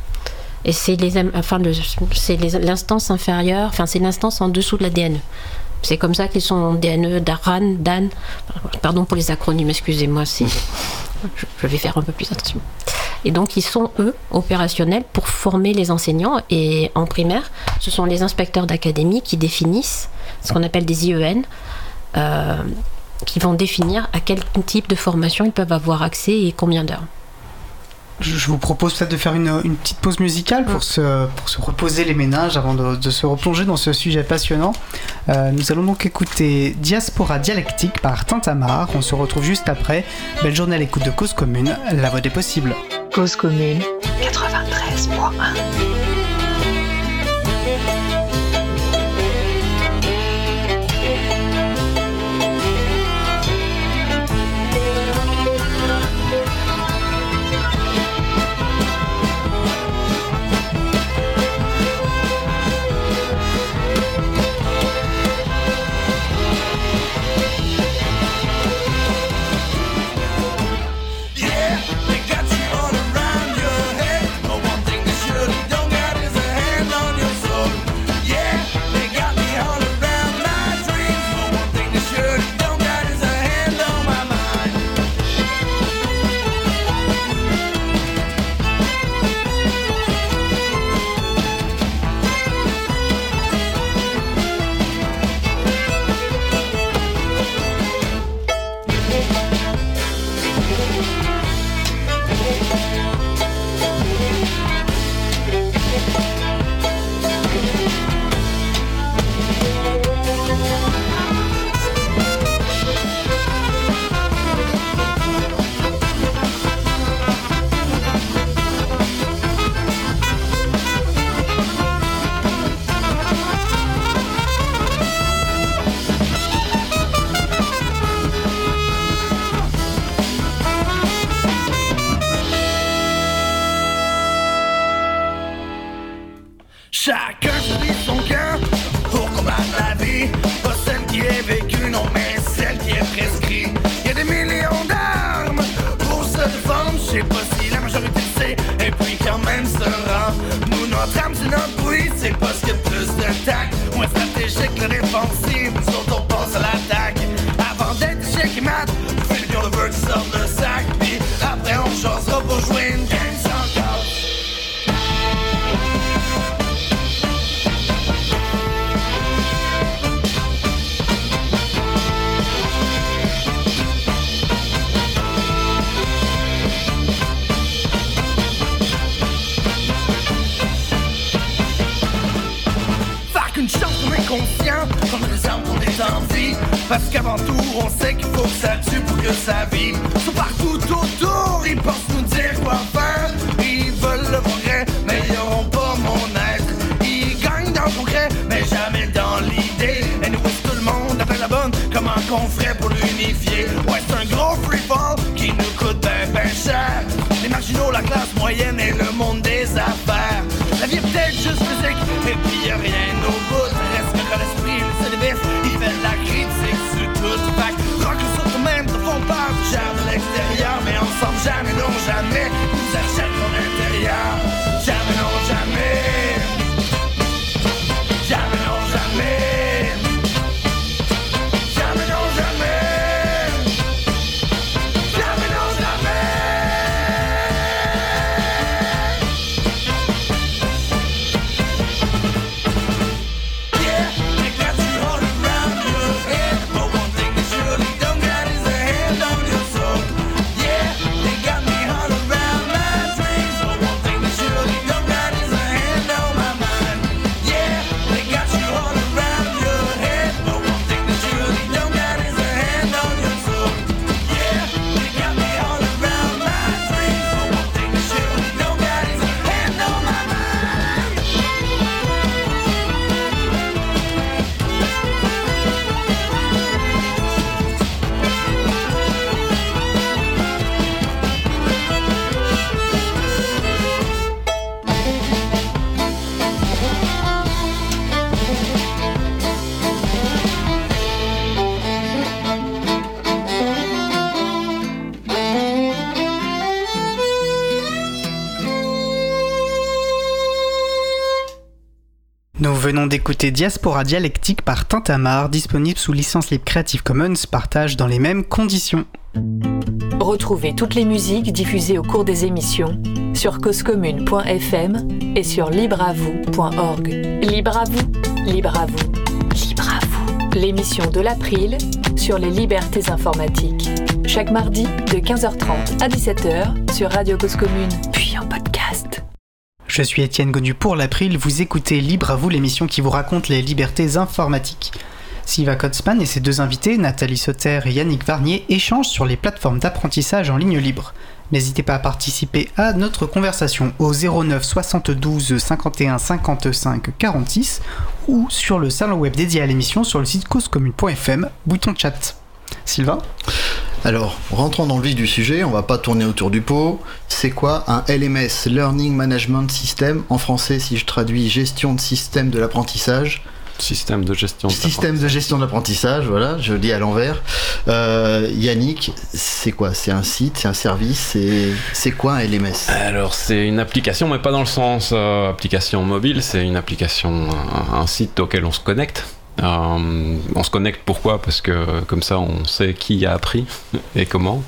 Et c'est enfin, l'instance inférieure, enfin c'est l'instance en dessous de la DNE. C'est comme ça qu'ils sont DNE, DARAN, DAN. Pardon pour les acronymes, excusez-moi, je vais faire un peu plus attention. Et donc, ils sont, eux, opérationnels pour former les enseignants. Et en primaire, ce sont les inspecteurs d'académie qui définissent ce qu'on appelle des IEN, euh, qui vont définir à quel type de formation ils peuvent avoir accès et combien d'heures je vous propose peut-être de faire une, une, petite pause musicale pour, se, pour se reposer les ménages avant de, de se replonger dans ce sujet passionnant. Euh, nous allons donc écouter Diaspora Dialectique par Tintamar. On se retrouve juste après. Belle journée à l'écoute de Cause Commune, la voix des possibles. Cause Commune 93.1 Parce qu'avant tout, on sait qu'il faut que ça tue pour que ça vive. Sont partout autour, ils pensent nous dire quoi faire. Ils veulent le progrès, mais ils n'auront pas mon être. Ils gagnent dans le progrès, mais jamais dans l'idée. Et nous, tout le monde appelle la bonne, comment qu'on ferait pour l'unifier? Jamais, non venons d'écouter Diaspora Dialectique par Tintamar, disponible sous licence libre Creative Commons, partage dans les mêmes conditions. Retrouvez toutes les musiques diffusées au cours des émissions sur causecommune.fm et sur libreavoue.org. Libre à vous, libre à vous, libre à vous. L'émission de l'April sur les libertés informatiques. Chaque mardi de 15h30 à 17h sur Radio Cause Commune. Je suis Étienne Gonu pour l'April, vous écoutez Libre à vous, l'émission qui vous raconte les libertés informatiques. Sylvain Kotzmann et ses deux invités, Nathalie Sauter et Yannick Varnier, échangent sur les plateformes d'apprentissage en ligne libre. N'hésitez pas à participer à notre conversation au 09 72 51 55 46 ou sur le salon web dédié à l'émission sur le site causecommune.fm, bouton chat. Sylvain? Alors, rentrons dans le vif du sujet, on va pas tourner autour du pot. C'est quoi un LMS, Learning Management System En français, si je traduis gestion de système de l'apprentissage? Système de gestion. de Système de gestion de l'apprentissage, voilà, je le dis à l'envers. Euh, Yannick, c'est quoi? C'est un site, c'est un service, c'est quoi un LMS Alors c'est une application, mais pas dans le sens euh, application mobile, c'est une application, un, un site auquel on se connecte. Euh, on se connecte pourquoi? Parce que comme ça on sait qui a appris et comment.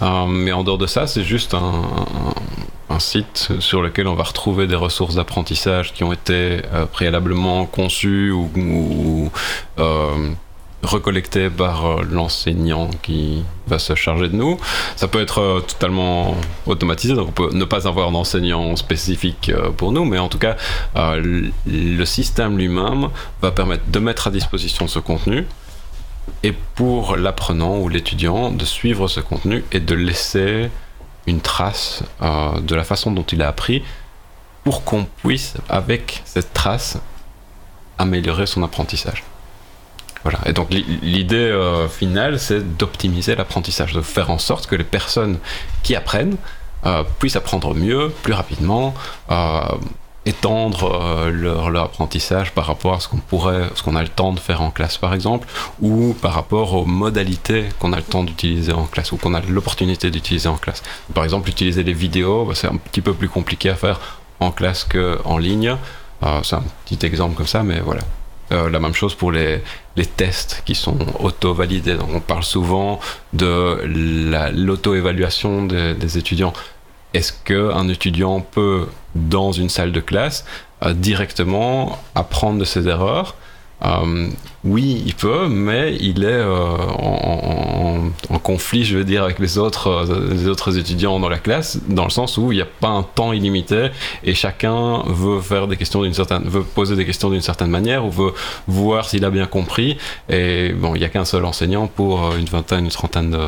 Euh, mais en dehors de ça, c'est juste un, site sur lequel on va retrouver des ressources d'apprentissage qui ont été euh, préalablement conçues ou, ou, recollectées par euh, l'enseignant qui va se charger de nous. Ça peut être euh, totalement automatisé, donc on peut ne pas avoir d'enseignant spécifique euh, pour nous, mais en tout cas, le système lui-même va permettre de mettre à disposition ce contenu et pour l'apprenant ou l'étudiant de suivre ce contenu et de laisser une trace de la façon dont il a appris pour qu'on puisse, avec cette trace, améliorer son apprentissage. Voilà. Et donc l'i- l'idée euh, finale, c'est d'optimiser l'apprentissage, de faire en sorte que les personnes qui apprennent euh, puissent apprendre mieux, plus rapidement, euh, étendre leur, apprentissage par rapport à ce qu'on pourrait, ce qu'on a le temps de faire en classe par exemple, ou par rapport aux modalités qu'on a le temps d'utiliser en classe ou qu'on a l'opportunité d'utiliser en classe. Par exemple, utiliser les vidéos, bah, c'est un petit peu plus compliqué à faire en classe qu'en ligne. C'est un petit exemple comme ça, mais voilà. Euh, la même chose pour les, tests qui sont auto-validés. On parle souvent de la- l'auto-évaluation des, des étudiants. Est-ce qu'un étudiant peut, dans une salle de classe, euh, directement apprendre de ses erreurs Euh, Oui, il peut, mais il est euh, en, en- conflit, je veux dire, avec les autres, euh, les autres étudiants dans la classe, dans le sens où il n'y a pas un temps illimité et chacun veut faire des questions d'une certaine, veut poser des questions d'une certaine manière ou veut voir s'il a bien compris. Et bon, il n'y a qu'un seul enseignant pour une vingtaine, une trentaine de,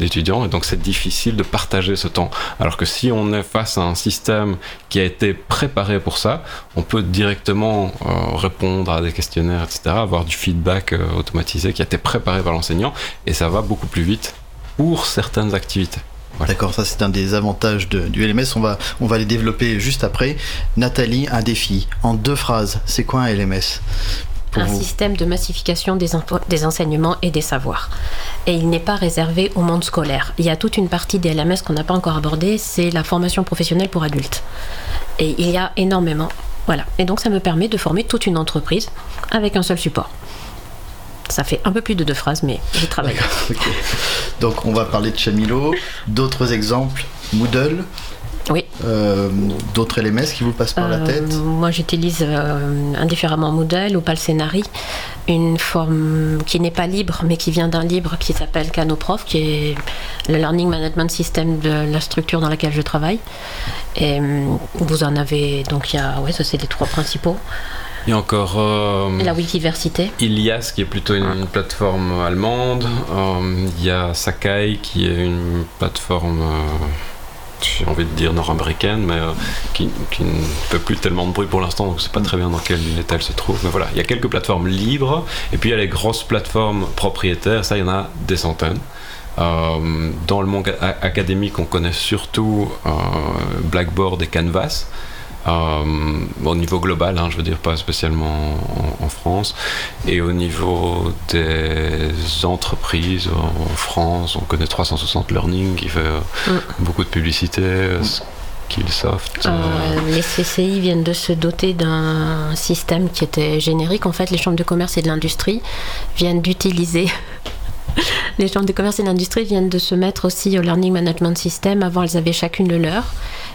et donc c'est difficile de partager ce temps. Alors que si on est face à un système qui a été préparé pour ça, on peut directement euh, répondre à des questionnaires, etc., avoir du feedback euh, automatisé qui a été préparé par l'enseignant et ça va beaucoup plus vite pour certaines activités. D'accord, ça c'est un des avantages du LMS. On va, on va les développer juste après. Nathalie, un défi en deux phrases. C'est quoi un LMS un vous système de massification des, enseignements et des savoirs. Et il n'est pas réservé au monde scolaire. Il y a toute une partie des LMS qu'on n'a pas encore abordée, c'est la formation professionnelle pour adultes. Et il y a énormément. Voilà. Et donc ça me permet de former toute une entreprise avec un seul support. Ça fait un peu plus de deux phrases, mais j'ai travaillé. Ok. Donc on va parler de Chamilo. D'autres exemples Moodle Oui. euh, D'autres LMS qui vous passent par la Euh, tête Moi, j'utilise euh, indifféremment Moodle ou Palscenari, une forme qui n'est pas libre, mais qui vient d'un livre qui s'appelle Canoprof, qui est le Learning Management System de la structure dans laquelle je travaille. Et vous en avez, donc il y a, ouais, ça c'est les trois principaux. Il y a encore euh, La Wikiversité. Ilias qui est plutôt une, une plateforme allemande. Euh, Il y a Sakai qui est une plateforme, euh, j'ai envie de dire nord-américaine, mais euh, qui, ne fait plus tellement de bruit pour l'instant, donc c'est pas très bien dans quel état elle se trouve. Mais voilà, il y a quelques plateformes libres, et puis il y a les grosses plateformes propriétaires, ça il y en a des centaines. Euh, dans le monde académique, on connaît surtout euh, Blackboard et Canvas. Euh, au niveau global, hein, je veux dire, pas spécialement en, en France. Et au niveau des entreprises, en France, on connaît 360 Learning qui fait euh, Mm. beaucoup de publicité, euh, Skillsoft. euh, Euh, les CCI viennent de se doter d'un système qui était générique. En fait, les chambres de commerce et de l'industrie viennent d'utiliser. les chambres de commerce et de l'industrie viennent de se mettre aussi au Learning Management System. Avant, elles avaient chacune le leur.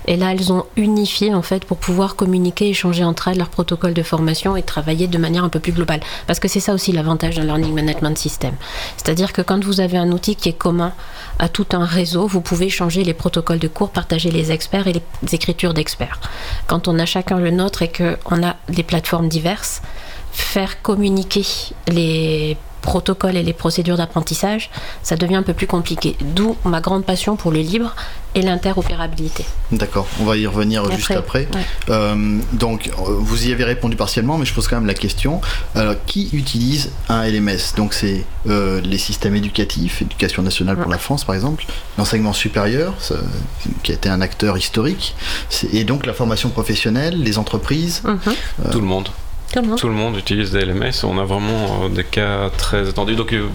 Et là, elles ont unifié en fait pour pouvoir communiquer, échanger entre elles leurs protocoles de formation et travailler de manière un peu plus globale. Parce que c'est ça aussi l'avantage d'un Learning Management System. C'est-à-dire que quand vous avez un outil qui est commun à tout un réseau, vous pouvez changer les protocoles de cours, partager les experts et les écritures d'experts. Quand on a chacun le nôtre et qu'on a des plateformes diverses, faire communiquer les protocoles et les procédures d'apprentissage, ça devient un peu plus compliqué. D'où ma grande passion pour le libre et l'interopérabilité. D'accord, on va y revenir juste après. ouais. Euh, donc, euh, vous y avez répondu partiellement, mais je pose quand même la question. Alors, qui utilise un LMS Donc, c'est euh, les systèmes éducatifs, Éducation nationale pour la France par exemple, l'enseignement supérieur, ça- qui a été un acteur historique, et donc la formation professionnelle, les entreprises. Mhm. Tout le monde. Tout le monde. Utilise des LMS. On a vraiment euh, des cas très étendus. Donc, euh,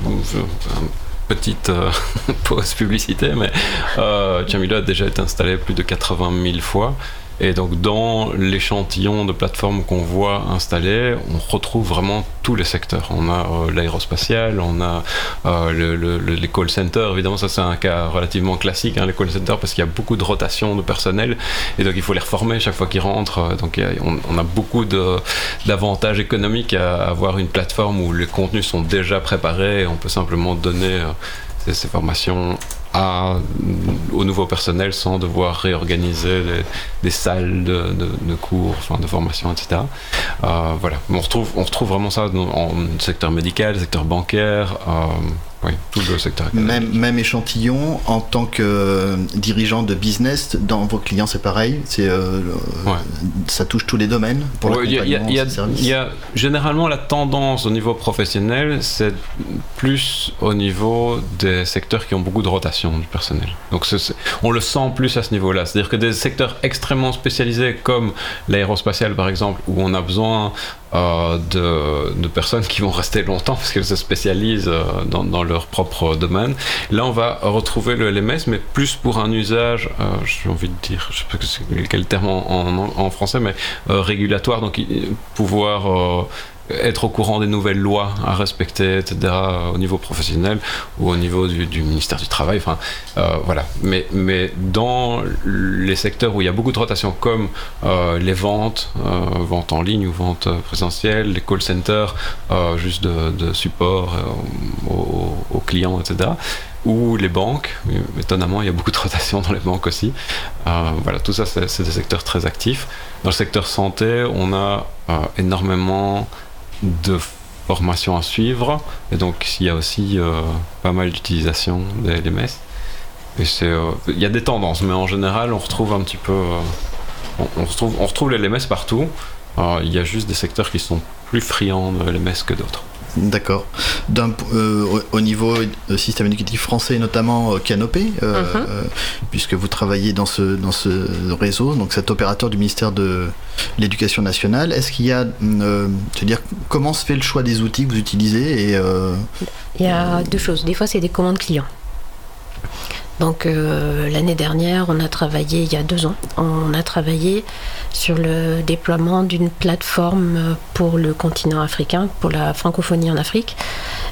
petite euh, pause publicité, mais euh, a déjà été installé plus de 80 000 fois. Et donc, dans l'échantillon de plateformes qu'on voit installées, on retrouve vraiment tous les secteurs. On a euh, l'aérospatial, on a euh, le, le- le- les call centers. Évidemment, ça, c'est un cas relativement classique, hein, les call centers, parce qu'il y a beaucoup de rotation de personnel. Et donc, il faut les reformer chaque fois qu'ils rentrent. Donc, on, a beaucoup d'avantages économiques à avoir une plateforme où les contenus sont déjà préparés. Et on peut simplement donner euh, ces formations à, au nouveau personnel sans devoir réorganiser des, des salles de, de- de cours, enfin, de formation, etc. Euh, voilà. On retrouve, on retrouve vraiment ça dans, en secteur médical, secteur bancaire, euh, oui, tout le secteur. Même, même échantillon, en tant que euh, dirigeant de business, dans vos clients c'est pareil, c'est, euh, Ouais. ça touche tous les domaines pour Ouais, y a- y a- a- y a- généralement la tendance au niveau professionnel, c'est plus au niveau des secteurs qui ont beaucoup de rotation du personnel. Donc on le sent plus à ce niveau-là. C'est-à-dire que des secteurs extrêmement spécialisés comme l'aérospatial par exemple, où on a besoin euh, de, personnes qui vont rester longtemps parce qu'elles se spécialisent euh, dans, leur propre domaine. Là, on va retrouver le LMS, mais plus pour un usage, euh, j'ai envie de dire, je sais pas quel terme en, en- français, mais régulatoire, donc pouvoir être au courant des nouvelles lois à respecter, etc., au niveau professionnel ou au niveau du, ministère du Travail. Enfin, euh, voilà. Mais, mais dans les secteurs où il y a beaucoup de rotation, comme euh, les ventes, euh, ventes en ligne ou ventes présentielles, les call centers, juste de, support aux, aux clients, etc. Ou les banques, étonnamment, il y a beaucoup de rotation dans les banques aussi. Voilà, tout ça, c'est des secteurs très actifs. Dans le secteur santé, on a énormément de formations à suivre, et donc il y a aussi euh, pas mal d'utilisation des LMS. Euh, il y a des tendances, mais en général, on retrouve un petit peu, euh, on, retrouve, on les LMS partout. Il y a juste des secteurs qui sont plus friands de LMS que d'autres. D'accord. Euh, au, au niveau euh, système éducatif français, notamment euh, Canopé, euh, Mhm. puisque vous travaillez dans ce, dans ce réseau, donc cet opérateur du ministère de l'Éducation nationale, est-ce qu'il y a, je veux dire, comment se fait le choix des outils que vous utilisez et Il y a deux choses. Des fois, c'est des commandes clients. Donc euh, l'année dernière, on a travaillé, il y a deux ans, on a travaillé sur le déploiement d'une plateforme pour le continent africain, pour la francophonie en Afrique.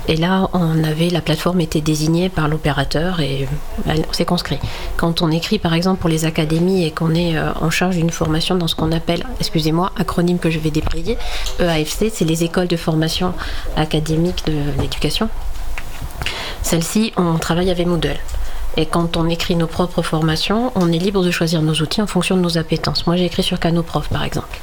Et là, on avait la plateforme était désignée par l'opérateur et on s'est conscrit. Quand on écrit par exemple pour les académies et qu'on est euh, en charge d'une formation dans ce qu'on appelle, excusez-moi, acronyme que je vais déployer, EAFC, c'est les écoles de formation académique de l'éducation. Celle-ci, on travaille avec Moodle. Et quand on écrit nos propres formations, on est libre de choisir nos outils en fonction de nos appétences. Moi, j'ai écrit sur Canoprof, par exemple.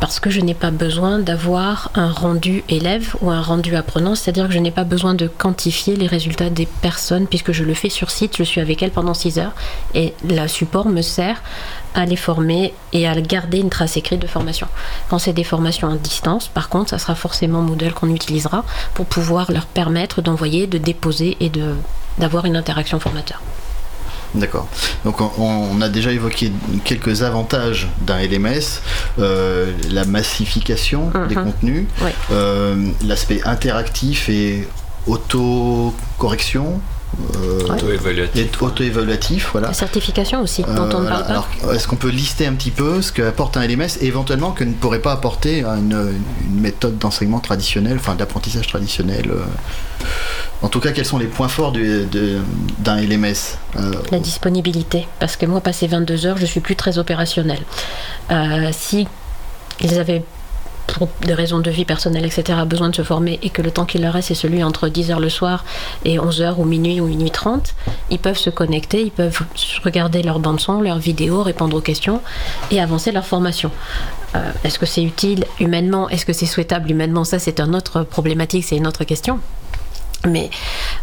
Parce que je n'ai pas besoin d'avoir un rendu élève ou un rendu apprenant, c'est-à-dire que je n'ai pas besoin de quantifier les résultats des personnes, puisque je le fais sur site, je suis avec elles pendant 6 heures, et le support me sert à les former et à garder une trace écrite de formation. Quand c'est des formations à distance, par contre, ça sera forcément Moodle qu'on utilisera pour pouvoir leur permettre d'envoyer, de déposer et d'avoir une interaction formateur. D'accord. Donc on, on a déjà évoqué quelques avantages d'un LMS, euh, la massification des Mhm. contenus, Ouais. euh, l'aspect interactif et auto-correction, euh, Auto-évaluatif. et auto-évaluatif, voilà. La certification aussi, dont on ne parle pas. Alors, est-ce qu'on peut lister un petit peu ce qu'apporte un LMS et éventuellement que ne pourrait pas apporter une, une méthode d'enseignement traditionnelle, enfin d'apprentissage traditionnel euh, En tout cas, quels sont les points forts du- d'un LMS euh, La disponibilité. Parce que moi, passé 22 heures, je suis plus très opérationnelle. Euh, si ils avaient, pour des raisons de vie personnelle, etc., besoin de se former et que le temps qu'il leur reste, c'est celui entre 10 heures le soir et 11 heures ou minuit ou minuit 30, ils peuvent se connecter, ils peuvent regarder leur bande-son, leurs vidéos, répondre aux questions et avancer leur formation. Euh, est-ce que c'est utile humainement? Est-ce que c'est souhaitable humainement? Ça, c'est une autre problématique, c'est une autre question. Mais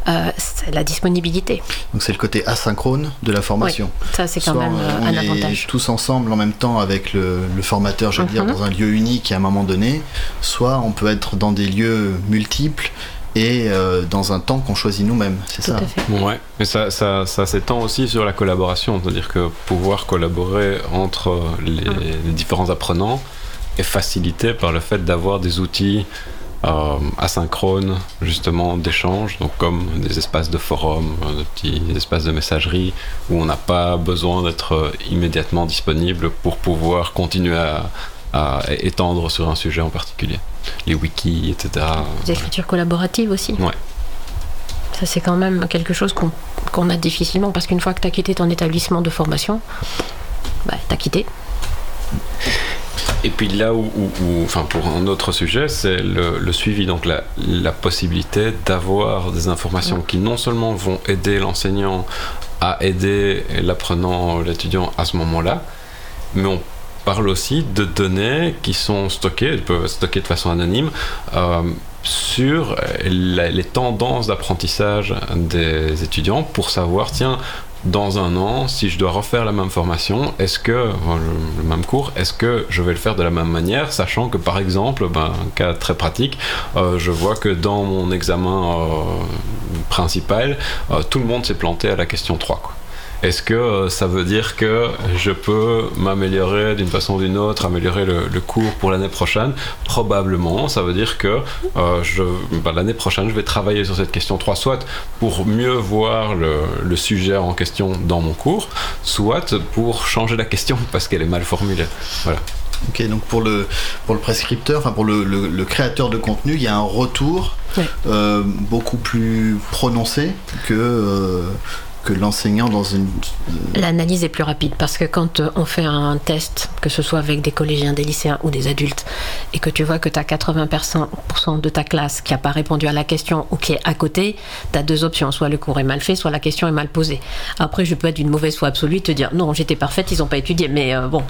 euh, c'est la disponibilité. Donc c'est le côté asynchrone de la formation. Ça, c'est quand Soit même euh, on un est avantage. tous ensemble en même temps avec le, le formateur, je veux dire, Mhm. dans un lieu unique à un moment donné. Soit on peut être dans des lieux multiples et euh, dans un temps qu'on choisit nous-mêmes. C'est Tout ça. à fait. Ouais, mais ça, ça, ça s'étend aussi sur la collaboration, c'est-à-dire que pouvoir collaborer entre les, les différents apprenants est facilité par le fait d'avoir des outils asynchrones, justement, d'échange, donc comme des espaces de forum, euh, des petits espaces de messagerie, où on n'a pas besoin d'être euh, immédiatement disponible pour pouvoir continuer à, à étendre sur un sujet en particulier. Les wikis, etc. Des écritures collaboratives aussi. Ouais. Ça, c'est quand même quelque chose qu'on qu'on a difficilement parce qu'une fois que tu as quitté ton établissement de formation, bah, tu as quitté. Et puis là où, où- où- enfin pour un autre sujet, c'est le, le suivi, donc la, la possibilité d'avoir des informations qui non seulement vont aider l'enseignant à aider l'apprenant, l'étudiant à ce moment-là, mais on parle aussi de données qui sont stockées, elles peuvent être stockées de façon anonyme, euh, sur la- les tendances d'apprentissage des étudiants pour savoir, tiens, dans un an, si je dois refaire la même formation, est-ce que, le, même cours, est-ce que je vais le faire de la même manière, sachant que par exemple, ben, un cas très pratique, euh, je vois que dans mon examen euh, principal, euh, tout le monde s'est planté à la question 3. Quoi. Est-ce que euh, ça veut dire que je peux m'améliorer d'une façon ou d'une autre, améliorer le, le cours pour l'année prochaine? Probablement. Ça veut dire que euh, ben, l'année prochaine, je vais travailler sur cette question 3, soit pour mieux voir le, le sujet en question dans mon cours, soit pour changer la question parce qu'elle est mal formulée. Voilà. Ok, donc pour le, pour le prescripteur, enfin pour le, le- le créateur de contenu, il y a un retour euh, beaucoup plus prononcé que, euh, que l'enseignant dans une. L'analyse est plus rapide parce que quand euh, on fait un test, que ce soit avec des collégiens, des lycéens ou des adultes, et que tu vois que tu as 80% de ta classe qui n'a pas répondu à la question ou qui est à côté, tu as deux options. Soit le cours est mal fait, soit la question est mal posée. Après, je peux être d'une mauvaise foi absolue, te dire non, j'étais parfaite, ils n'ont pas étudié. Mais euh, bon,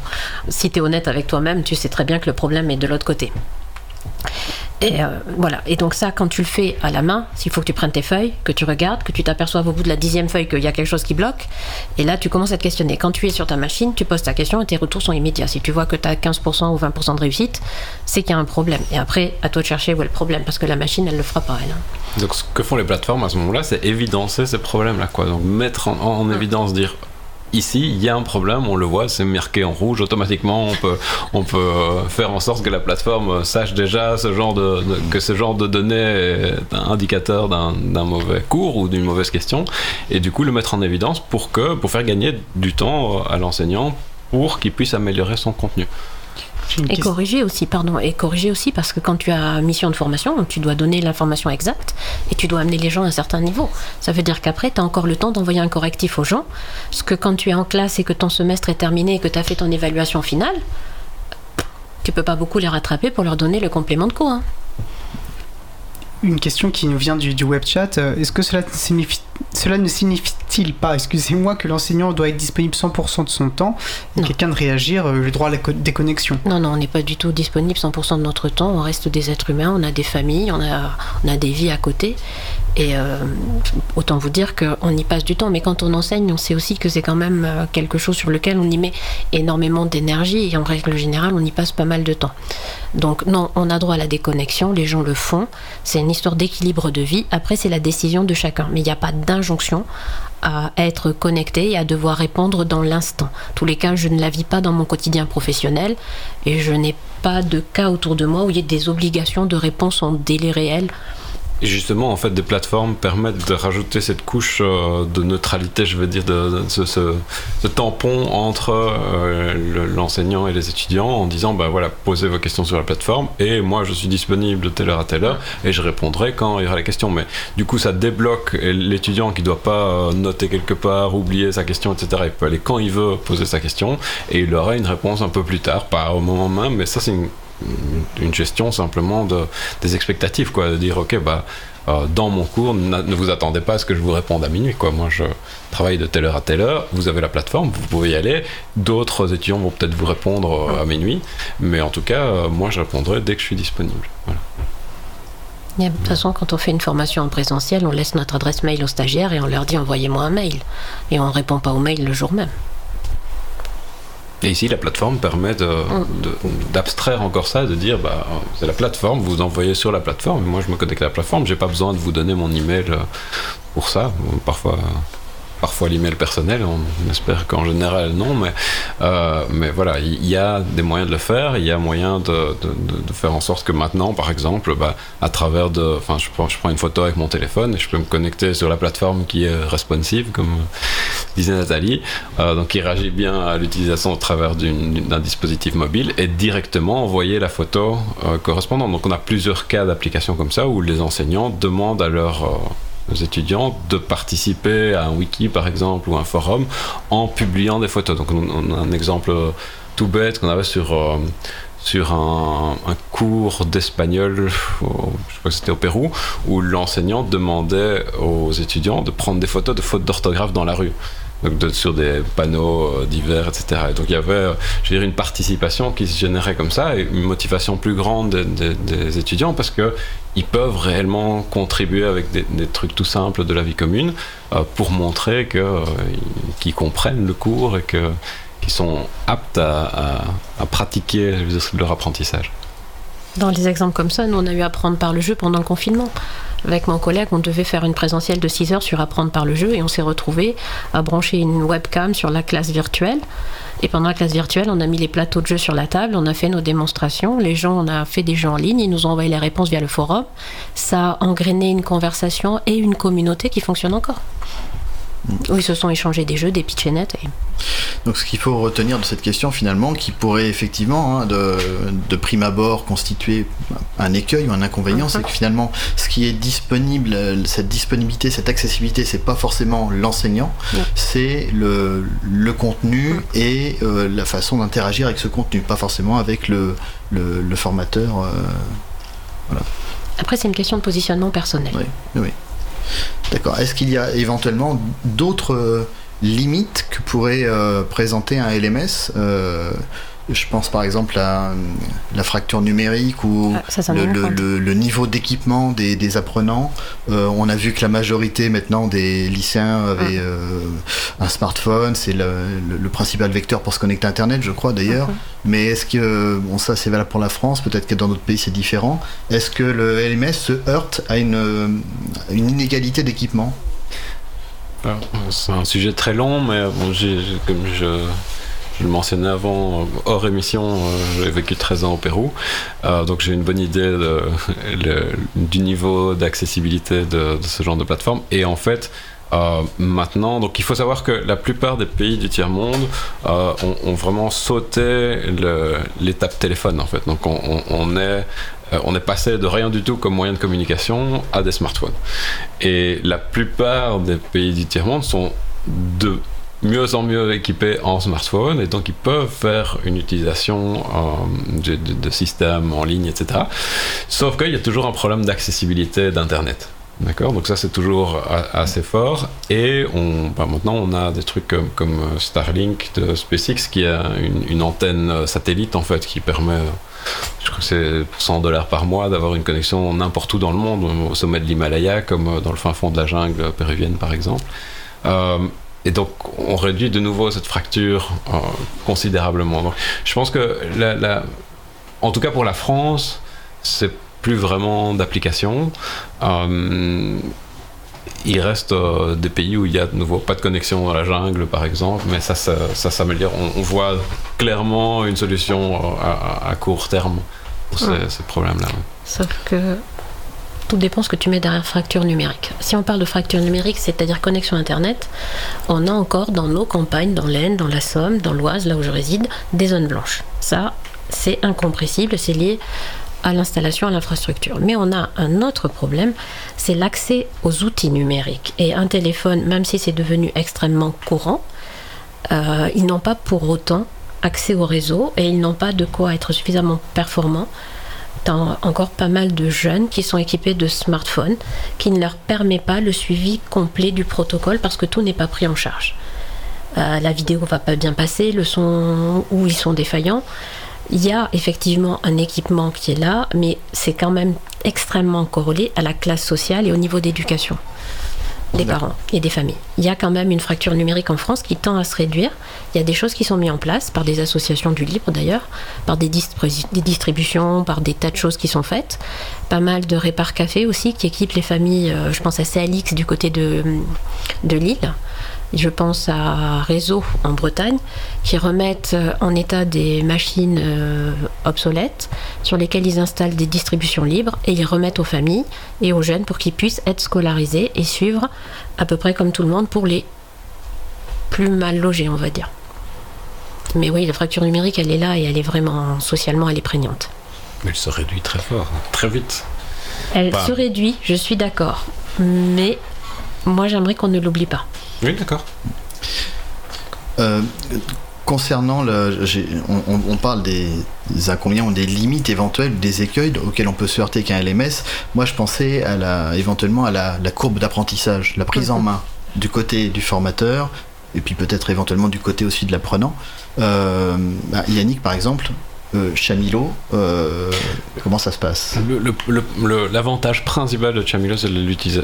si tu es honnête avec toi-même, tu sais très bien que le problème est de l'autre côté. Et euh, voilà. Et donc ça, quand tu le fais à la main, il faut que tu prennes tes feuilles, que tu regardes, que tu t'aperçoives au bout de la dixième feuille qu'il y a quelque chose qui bloque. Et là, tu commences à te questionner. Quand tu es sur ta machine, tu poses ta question et tes retours sont immédiats. Si tu vois que tu as 15% ou 20% de réussite, c'est qu'il y a un problème. Et après, à toi de chercher où est le problème, parce que la machine, elle le fera pas, elle. hein. Donc ce que font les plateformes à ce moment-là, c'est évidencer ces problèmes-là, quoi. Donc mettre en, en- en évidence, dire ici, il y a un problème, on le voit, c'est marqué en rouge, automatiquement, on peut, faire en sorte que la plateforme sache déjà ce genre de, que ce genre de données est un indicateur d'un d'un mauvais cours ou d'une mauvaise question, et du coup le mettre en évidence pour que, pour faire gagner du temps à l'enseignant pour qu'il puisse améliorer son contenu. Et question. corriger aussi, pardon, et aussi parce que quand tu as mission de formation, tu dois donner l'information exacte et tu dois amener les gens à un certain niveau. Ça veut dire qu'après, tu as encore le temps d'envoyer un correctif aux gens. Parce que quand tu es en classe et que ton semestre est terminé et que tu as fait ton évaluation finale, tu peux pas beaucoup les rattraper pour leur donner le complément de cours. hein. Une question qui nous vient du, du web chat. euh, Est-ce que cela signifie, cela ne signifie-t-il pas, excusez-moi, que l'enseignant doit être disponible 100% de son temps et quelqu'un de réagir euh, le droit à la co- déconnexion Non, non, on n'est pas du tout disponible 100% de notre temps. On reste des êtres humains, on a des familles, on a, on a des vies à côté. Et euh, autant vous dire qu'on y passe du temps. Mais quand on enseigne, on sait aussi que c'est quand même euh, quelque chose sur lequel on y met énormément d'énergie. Et en règle générale, on y passe pas mal de temps. Donc non, on a droit à la déconnexion, les gens le font. C'est une histoire d'équilibre de vie. Après, c'est la décision de chacun. Mais il n'y a pas d'injonction à être connecté et à devoir répondre dans l'instant. Tous les cas, je ne la vis pas dans mon quotidien professionnel et je n'ai pas de cas autour de moi où il y ait des obligations de réponse en délai réel. Et justement, en fait, des plateformes permettent de rajouter cette couche euh, de neutralité, je veux dire, de, ce, tampon entre euh, le- l'enseignant et les étudiants en disant, bah voilà, posez vos questions sur la plateforme et moi je suis disponible de telle heure à telle heure et je répondrai quand il y aura la question. Mais du coup, ça débloque l'étudiant qui doit pas euh, noter quelque part, oublier sa question, etc. Il peut aller quand il veut poser sa question et il aura une réponse un peu plus tard, pas au moment même, mais ça c'est une, une gestion simplement de, des expectatives, quoi, de dire ok bah euh, dans mon cours, ne vous attendez pas à ce que je vous réponde à minuit. Quoi. Moi, je travaille de telle heure à telle heure. Vous avez la plateforme, vous pouvez y aller. D'autres étudiants vont peut-être vous répondre euh, à minuit. Mais en tout cas, euh, moi, je répondrai dès que je suis disponible. Voilà. Et De toute façon, quand on fait une formation en présentiel, on laisse notre adresse mail aux stagiaires et on leur dit envoyez-moi un mail. Et on ne répond pas au mail le jour même. Et ici, la plateforme permet de- de- d'abstraire encore ça, de dire bah, c'est la plateforme, vous envoyez sur la plateforme. Moi, je me connecte à la plateforme, j'ai pas besoin de vous donner mon email euh, pour ça. Parfois, parfois l'email personnel, on espère qu'en général non, mais, euh, mais voilà, il y a des moyens de le faire, il y a moyen de, faire en sorte que maintenant, par exemple, bah, à travers de, enfin, je prends, une photo avec mon téléphone et je peux me connecter sur la plateforme qui est responsive, comme disait Nathalie, euh, donc qui réagit bien à l'utilisation au travers d'un dispositif mobile et directement envoyer la photo euh, correspondante. Donc on a plusieurs cas d'application comme ça où les enseignants demandent à leurs euh, aux étudiants de participer à un wiki par exemple ou un forum en publiant des photos. Donc on, a un exemple tout bête qu'on avait sur euh, sur un, cours d'espagnol, je crois que c'était au Pérou, où l'enseignant demandait aux étudiants de prendre des photos de fautes d'orthographe dans la rue. Donc sur des panneaux euh, divers, etc. Et donc il y avait, euh, je veux dire, une participation qui se générait comme ça et une motivation plus grande des, étudiants parce que ils peuvent réellement contribuer avec des, trucs tout simples de la vie commune euh, pour montrer que, ils- qu'ils comprennent le cours et que qui sont aptes à, à- à pratiquer leur apprentissage. Dans les exemples comme ça, nous, on a eu apprendre par le jeu pendant le confinement. Avec mon collègue, on devait faire une présentielle de 6 heures sur apprendre par le jeu et on s'est retrouvé à brancher une webcam sur la classe virtuelle. Et pendant la classe virtuelle, on a mis les plateaux de jeu sur la table, on a fait nos démonstrations, les gens, on a fait des jeux en ligne, ils nous ont envoyé les réponses via le forum. Ça a engrainé une conversation et une communauté qui fonctionne encore. Où ils se sont échangés des jeux, des pitchenettes. Et... Donc ce qu'il faut retenir de cette question finalement, qui pourrait effectivement hein, de, de prime abord constituer un écueil ou un inconvénient, c'est que finalement ce qui est disponible, cette disponibilité, cette accessibilité, c'est pas forcément l'enseignant, c'est le, le contenu et euh, la façon d'interagir avec ce contenu, pas forcément avec le, le, le formateur. euh, Après, c'est une question de positionnement personnel. oui, oui. D'accord. Est-ce qu'il y a éventuellement d'autres limites que pourrait euh, présenter un LMS euh, Je pense par exemple à euh, la fracture numérique ou Ah, ça, ça le, niveau d'équipement des, des apprenants. Euh, on a vu que la majorité maintenant des lycéens avaient Ah. euh, un smartphone, c'est le, le- le principal vecteur pour se connecter à Internet, je crois d'ailleurs. Mais est-ce que, bon ça c'est valable pour la France, peut-être que dans d'autres pays c'est différent, est-ce que le LMS se heurte à une, une inégalité d'équipement? C'est un sujet très long, mais bon, comme je, je le mentionnais avant, euh, hors émission, euh, j'ai vécu 13 ans au Pérou, Euh, donc j'ai une bonne idée du niveau d'accessibilité de, ce genre de plateforme. Et en fait, maintenant, donc il faut savoir que la plupart des pays du tiers-monde ont, vraiment sauté l'étape téléphone, en fait. Donc on, est on est passé de rien du tout comme moyen de communication à des smartphones. Et la plupart des pays du tiers-monde sont de mieux en mieux équipés en smartphone et donc ils peuvent faire une utilisation euh, de, de- systèmes en ligne, etc. Sauf qu'il y a toujours un problème d'accessibilité d'Internet. D'accord? Donc ça c'est toujours a- assez fort et on, bah, maintenant on a des trucs comme, euh, Starlink de SpaceX qui a une, antenne euh, satellite en fait qui permet, euh, je crois que c'est 100 dollars par mois d'avoir une connexion n'importe où dans le monde, au sommet de l'Himalaya comme euh, dans le fin fond de la jungle péruvienne par exemple. Euh, et donc, on réduit de nouveau cette fracture euh, considérablement. Donc, je pense que, la, la- en tout cas pour la France, c'est plus vraiment d'application. Euh, il reste euh, des pays où il y a de nouveau pas de connexion dans la jungle, par exemple, mais ça, ça, ça s'améliore. On, on voit clairement une solution à, à court terme pour ces, Ouais. ces problèmes-là. Sauf que tout dépend ce que tu mets derrière fracture numérique. Si on parle de fracture numérique, c'est-à-dire connexion Internet, on a encore dans nos campagnes, dans l'Aisne, dans la Somme, dans l'Oise, là où je réside, des zones blanches. Ça, c'est incompressible, c'est lié à l'installation, à l'infrastructure. Mais on a un autre problème, c'est l'accès aux outils numériques. Et un téléphone, même si c'est devenu extrêmement courant, euh, ils n'ont pas pour autant accès au réseau et ils n'ont pas de quoi être suffisamment performants Encore pas mal de jeunes qui sont équipés de smartphones qui ne leur permet pas le suivi complet du protocole parce que tout n'est pas pris en charge. Euh, la vidéo va pas bien passer, le son ou ils sont défaillants. Il y a effectivement un équipement qui est là, mais c'est quand même extrêmement corrélé à la classe sociale et au niveau d'éducation des parents et des familles. Il y a quand même une fracture numérique en France qui tend à se réduire. Il y a des choses qui sont mises en place par des associations du libre d'ailleurs, par des, des distributions, par des tas de choses qui sont faites. Pas mal de répar café aussi qui équipent les familles. euh, je pense à CLX du côté de, de Lille. Je pense à Réseau en Bretagne qui remettent euh, en état des machines euh, obsolètes sur lesquelles ils installent des distributions libres et ils remettent aux familles et aux jeunes pour qu'ils puissent être scolarisés et suivre à peu près comme tout le monde pour les plus mal logés, on va dire. Mais oui, la fracture numérique, elle est là et elle est vraiment socialement, elle est prégnante. Mais elle se réduit très fort, très vite. Elle Bah. se réduit, je suis d'accord, mais moi j'aimerais qu'on ne l'oublie pas. Oui, d'accord. Euh, concernant le, on, on- on parle des, des inconvénients, des limites éventuelles, des écueils auxquels on peut se heurter qu'un LMS. Moi, je pensais à la, éventuellement à la, la courbe d'apprentissage, la prise en main du côté du formateur et puis peut-être éventuellement du côté aussi de l'apprenant. Euh, bah, Yannick, par exemple, euh, Chamilo, euh, comment ça se passe? L'avantage principal de Chamilo, c'est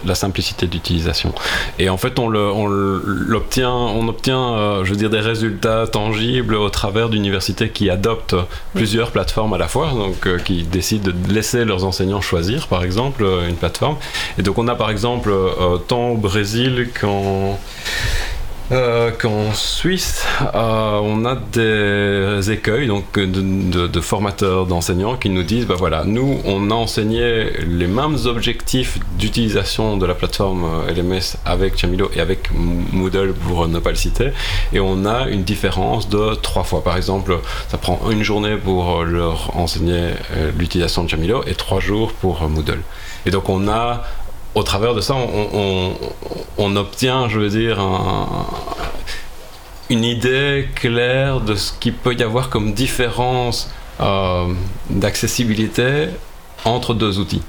la simplicité d'utilisation. Et en fait, on l'obtient, on obtient, euh, je veux dire, des résultats tangibles au travers d'universités qui adoptent plusieurs plateformes à la fois, donc qui décident de laisser leurs enseignants choisir, par exemple, une plateforme. Et donc, on a par exemple, tant au Brésil qu'en euh, qu'en Suisse, euh, on a des écueils donc, de, formateurs, d'enseignants qui nous disent, bah voilà, nous, on a enseigné les mêmes objectifs d'utilisation de la plateforme euh, LMS avec Chamilo et avec Moodle pour ne pas le citer, et on a une différence de trois fois. Par exemple, ça prend une journée pour euh, leur enseigner l'utilisation de Chamilo et trois jours pour Moodle. Et donc on a au travers de ça, on, obtient, je veux dire, un- une idée claire de ce qu'il peut y avoir comme différence euh, d'accessibilité entre deux outils.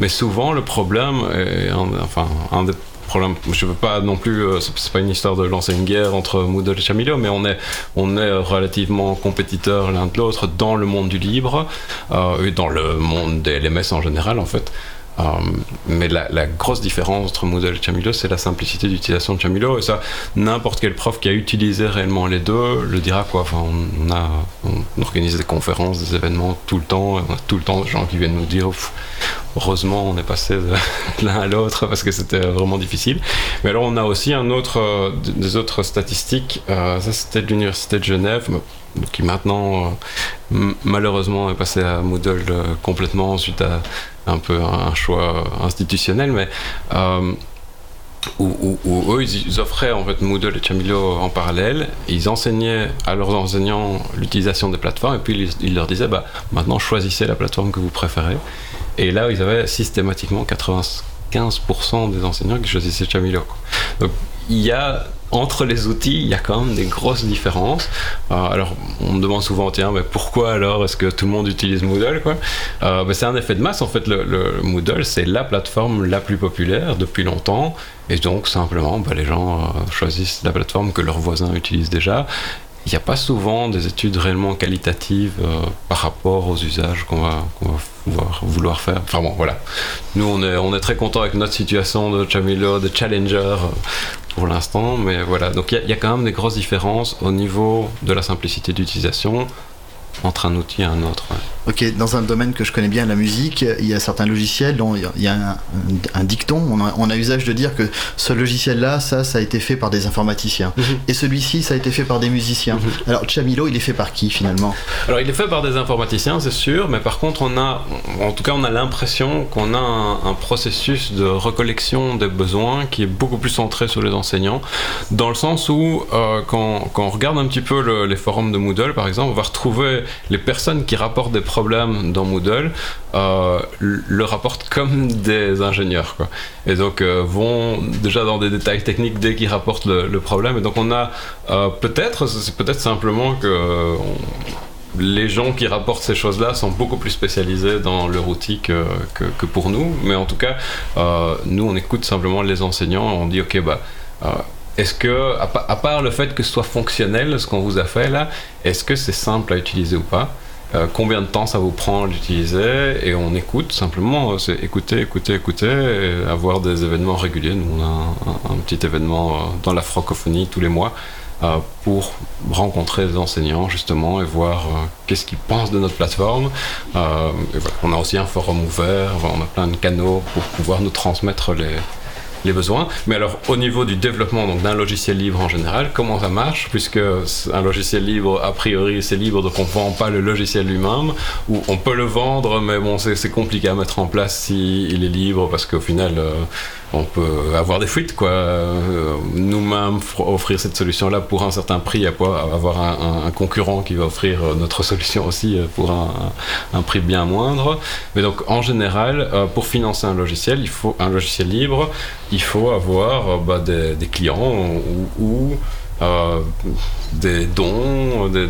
Mais souvent, le problème, est, un- enfin, un des problème. Je veux pas non plus. euh, c'est pas une histoire de lancer une guerre entre Moodle et Chamilo, mais on est on est relativement compétiteurs l'un de l'autre dans le monde du libre euh, et dans le monde des LMS en général en fait. Euh, mais la, grosse différence entre Moodle et Chamilo, c'est la simplicité d'utilisation de Chamilo. Et ça, n'importe quel prof qui a utilisé réellement les deux le dira quoi. Enfin, on, a, on organise des conférences, des événements tout le temps. On a tout le temps des gens qui viennent nous dire heureusement on est passé de l'un à l'autre parce que c'était vraiment difficile. Mais alors on a aussi un autre, euh, des autres statistiques. Euh, ça c'était de l'université de Genève qui maintenant euh, malheureusement est passé à Moodle euh, complètement suite à un peu un choix institutionnel, mais euh, où, eux ils, offraient en fait Moodle et Chamilo en parallèle, ils enseignaient à leurs enseignants l'utilisation des plateformes et puis ils, leur disaient bah maintenant choisissez la plateforme que vous préférez. Et là ils avaient systématiquement 95% des enseignants qui choisissaient Chamilo. Il y a entre les outils, il y a quand même des grosses différences. Euh, alors, on me demande souvent, tiens, mais pourquoi alors est-ce que tout le monde utilise Moodle ben, C'est un effet de masse. En fait, le, le Moodle, c'est la plateforme la plus populaire depuis longtemps. Et donc, simplement, ben, les gens euh, choisissent la plateforme que leurs voisins utilisent déjà. Il n'y a pas souvent des études réellement qualitatives par rapport aux usages qu'on va, vouloir, faire. Enfin bon, voilà. Nous, on est, on est très content avec notre situation de Chamilo, de Challenger pour l'instant, mais voilà. Donc il y a- quand même des grosses différences au niveau de la simplicité d'utilisation entre un outil et un autre. ouais. Ok, dans un domaine que je connais bien, la musique, il y a certains logiciels dont il y a un, un dicton, on a, on a usage de dire que ce logiciel-là, ça, ça a été fait par des informaticiens. Et celui-ci, ça a été fait par des musiciens. Alors, Chamilo, il est fait par qui finalement? Alors il est fait par des informaticiens, c'est sûr, mais par contre on a, en tout cas on a l'impression qu'on a un, un processus de recollection des besoins qui est beaucoup plus centré sur les enseignants, dans le sens où euh, quand, quand on regarde un petit peu le- les forums de Moodle par exemple, on va retrouver les personnes qui rapportent des problèmes dans Moodle euh, le rapportent comme des ingénieurs quoi. et donc euh, vont déjà dans des détails techniques dès qu'ils rapportent le, problème et donc on a euh, peut-être c'est peut-être simplement que les gens qui rapportent ces choses-là sont beaucoup plus spécialisés dans leur outil que, que, pour nous. Mais en tout cas, nous, on écoute simplement les enseignants. On dit, OK, bah, est-ce que, à, pa- à part le fait que ce soit fonctionnel, ce qu'on vous a fait là, est-ce que c'est simple à utiliser ou pas? Euh, combien de temps ça vous prend à l'utiliser et on écoute simplement, euh, c'est écouter, écouter, écouter, et avoir des événements réguliers. Nous on a un, petit événement euh, dans la francophonie tous les mois pour rencontrer des enseignants justement et voir qu'est-ce qu'ils pensent de notre plateforme. On a aussi un forum ouvert, on a plein de canaux pour pouvoir nous transmettre les, les besoins. Mais alors, au niveau du développement donc d'un logiciel libre en général, comment ça marche Puisque un logiciel libre, a priori, c'est libre, donc on ne vend pas le logiciel lui-même, ou on peut le vendre, mais bon, c'est compliqué à mettre en place s'il est libre, parce qu'au final, euh, on peut avoir des fuites, quoi. Nous-mêmes, offrir cette solution-là pour un certain prix, à pas avoir un, concurrent qui va offrir euh, notre solution aussi euh, pour un, prix bien moindre. Mais donc, en général, euh, pour financer un logiciel, il faut un logiciel libre, il faut avoir bah, des, clients ou, des dons, des,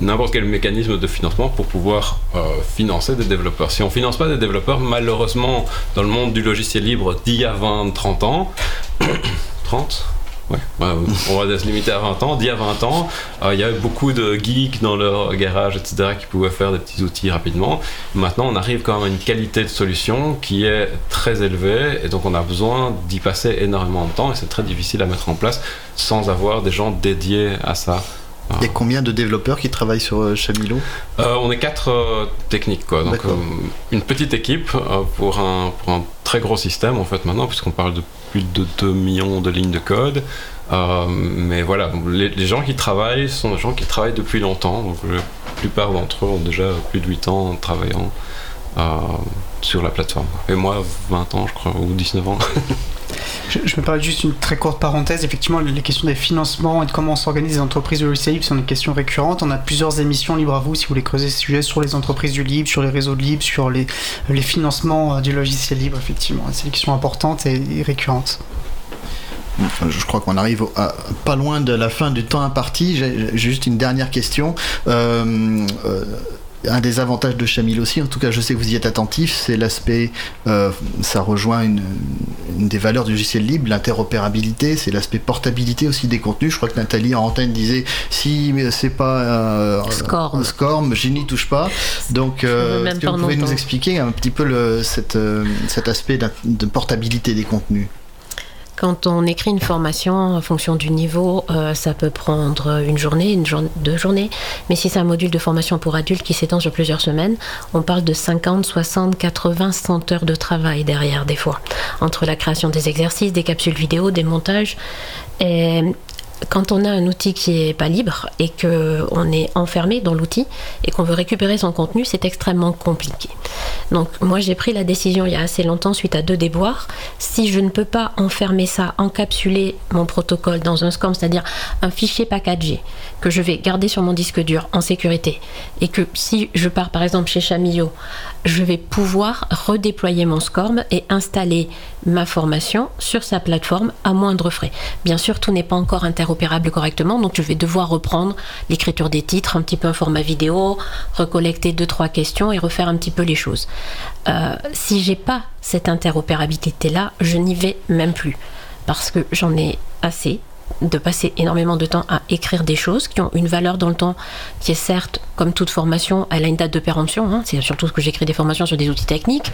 n'importe quel mécanisme de financement pour pouvoir euh, financer des développeurs. Si on finance pas des développeurs, malheureusement, dans le monde du logiciel libre d'il y a 20, 30 ans, 30 Ouais, ouais, on va se limiter à 20 ans. D'il y a 20 ans, euh, il y avait beaucoup de geeks dans leur garage, etc., qui pouvaient faire des petits outils rapidement. Maintenant, on arrive quand même à une qualité de solution qui est très élevée, et donc on a besoin d'y passer énormément de temps, et c'est très difficile à mettre en place sans avoir des gens dédiés à ça. Il y a combien de développeurs qui travaillent sur euh, Chamilo? Euh, on est quatre euh, techniques, quoi. Donc, euh, une petite équipe pour, un, pour un très gros système, en fait, maintenant, puisqu'on parle de plus de 2 millions de lignes de code. Mais voilà, les, les gens qui travaillent sont des gens qui travaillent depuis longtemps. Donc, la plupart d'entre eux ont déjà plus de 8 ans en travaillant sur la plateforme. Et moi, 20 ans, je crois, ou 19 ans. Je, je me permets juste une très courte parenthèse. Effectivement, les questions des financements et de comment s'organisent les entreprises de libre sont des questions récurrentes. On a plusieurs émissions libres à vous si vous voulez creuser ce sujet sur les entreprises du libre, sur les réseaux de libre, sur les, les financements euh, du logiciel libre, effectivement. C'est des questions importantes et, et récurrentes. Je crois qu'on arrive pas loin de la fin du temps imparti. J'ai juste une dernière question. Euh, euh, un des avantages de Chamil aussi, en tout cas je sais que vous y êtes attentif, c'est l'aspect, euh, ça rejoint une, une des valeurs du logiciel libre, l'interopérabilité, c'est l'aspect portabilité aussi des contenus. Je crois que Nathalie en antenne disait si c'est pas euh, Scorm. un Scorm, je n'y touche pas. Donc euh, est-ce que vous pouvez nous expliquer un petit peu le, cette, cet aspect de portabilité des contenus? Quand on écrit une formation en fonction du niveau, euh, ça peut prendre une journée, deux journées. Mais si c'est un module de formation pour adultes qui s'étend sur plusieurs semaines, on parle de 50, 60, 80, 100 heures de travail derrière des fois. Entre la création des exercices, des capsules vidéo, des montages. Quand on a un outil qui est pas libre et que on est enfermé dans l'outil et qu'on veut récupérer son contenu, c'est extrêmement compliqué. Donc moi j'ai pris la décision il y a assez longtemps suite à deux déboires, si je ne peux pas enfermer ça, encapsuler mon protocole dans un SCORM, c'est-à-dire un fichier packagé que je vais garder sur mon disque dur en sécurité et que si je pars par exemple chez Chamillot, je vais pouvoir redéployer mon SCORM et installer ma formation sur sa plateforme à moindre frais. Bien sûr, tout n'est pas encore interopérable correctement, donc je vais devoir reprendre l'écriture des titres, un petit peu un format vidéo, recollecter deux trois questions et refaire un petit peu les choses. Euh, si j'ai pas cette interopérabilité là, je n'y vais même plus parce que j'en ai assez de passer énormément de temps à écrire des choses qui ont une valeur dans le temps qui est certes, comme toute formation, elle a une date de péremption. hein. C'est surtout que j'écris des formations sur des outils techniques.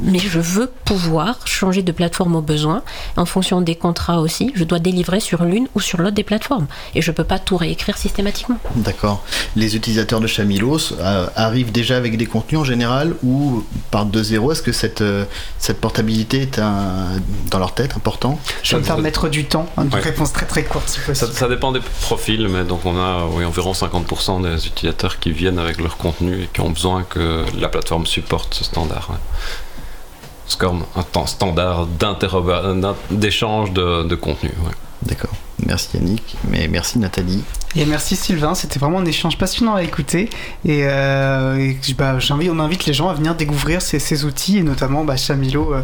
Mais je veux pouvoir changer de plateforme au besoin. En fonction des contrats aussi, je dois délivrer sur l'une ou sur l'autre des plateformes. Et je ne peux pas tout réécrire systématiquement. D'accord. Les utilisateurs de Chamilos euh, arrivent déjà avec des contenus en général ou partent de zéro? Est-ce que cette, euh, cette portabilité est un- dans leur tête important? Je vais me faire mettre du temps. Ouais. réponse très très courte si Ça, possible. ça dépend des profils, mais donc on a oui, environ 50% des utilisateurs qui viennent avec leur contenu et qui ont besoin que la plateforme supporte ce standard. ouais. SCORM, un temps standard d'échange de, de contenu. ouais. D'accord. Merci Yannick, mais merci Nathalie. Et merci Sylvain, c'était vraiment un échange passionnant à écouter. Et, euh, et bah, j'invite- on invite les gens à venir découvrir ces, ces outils, et notamment bah, Chamilo, euh,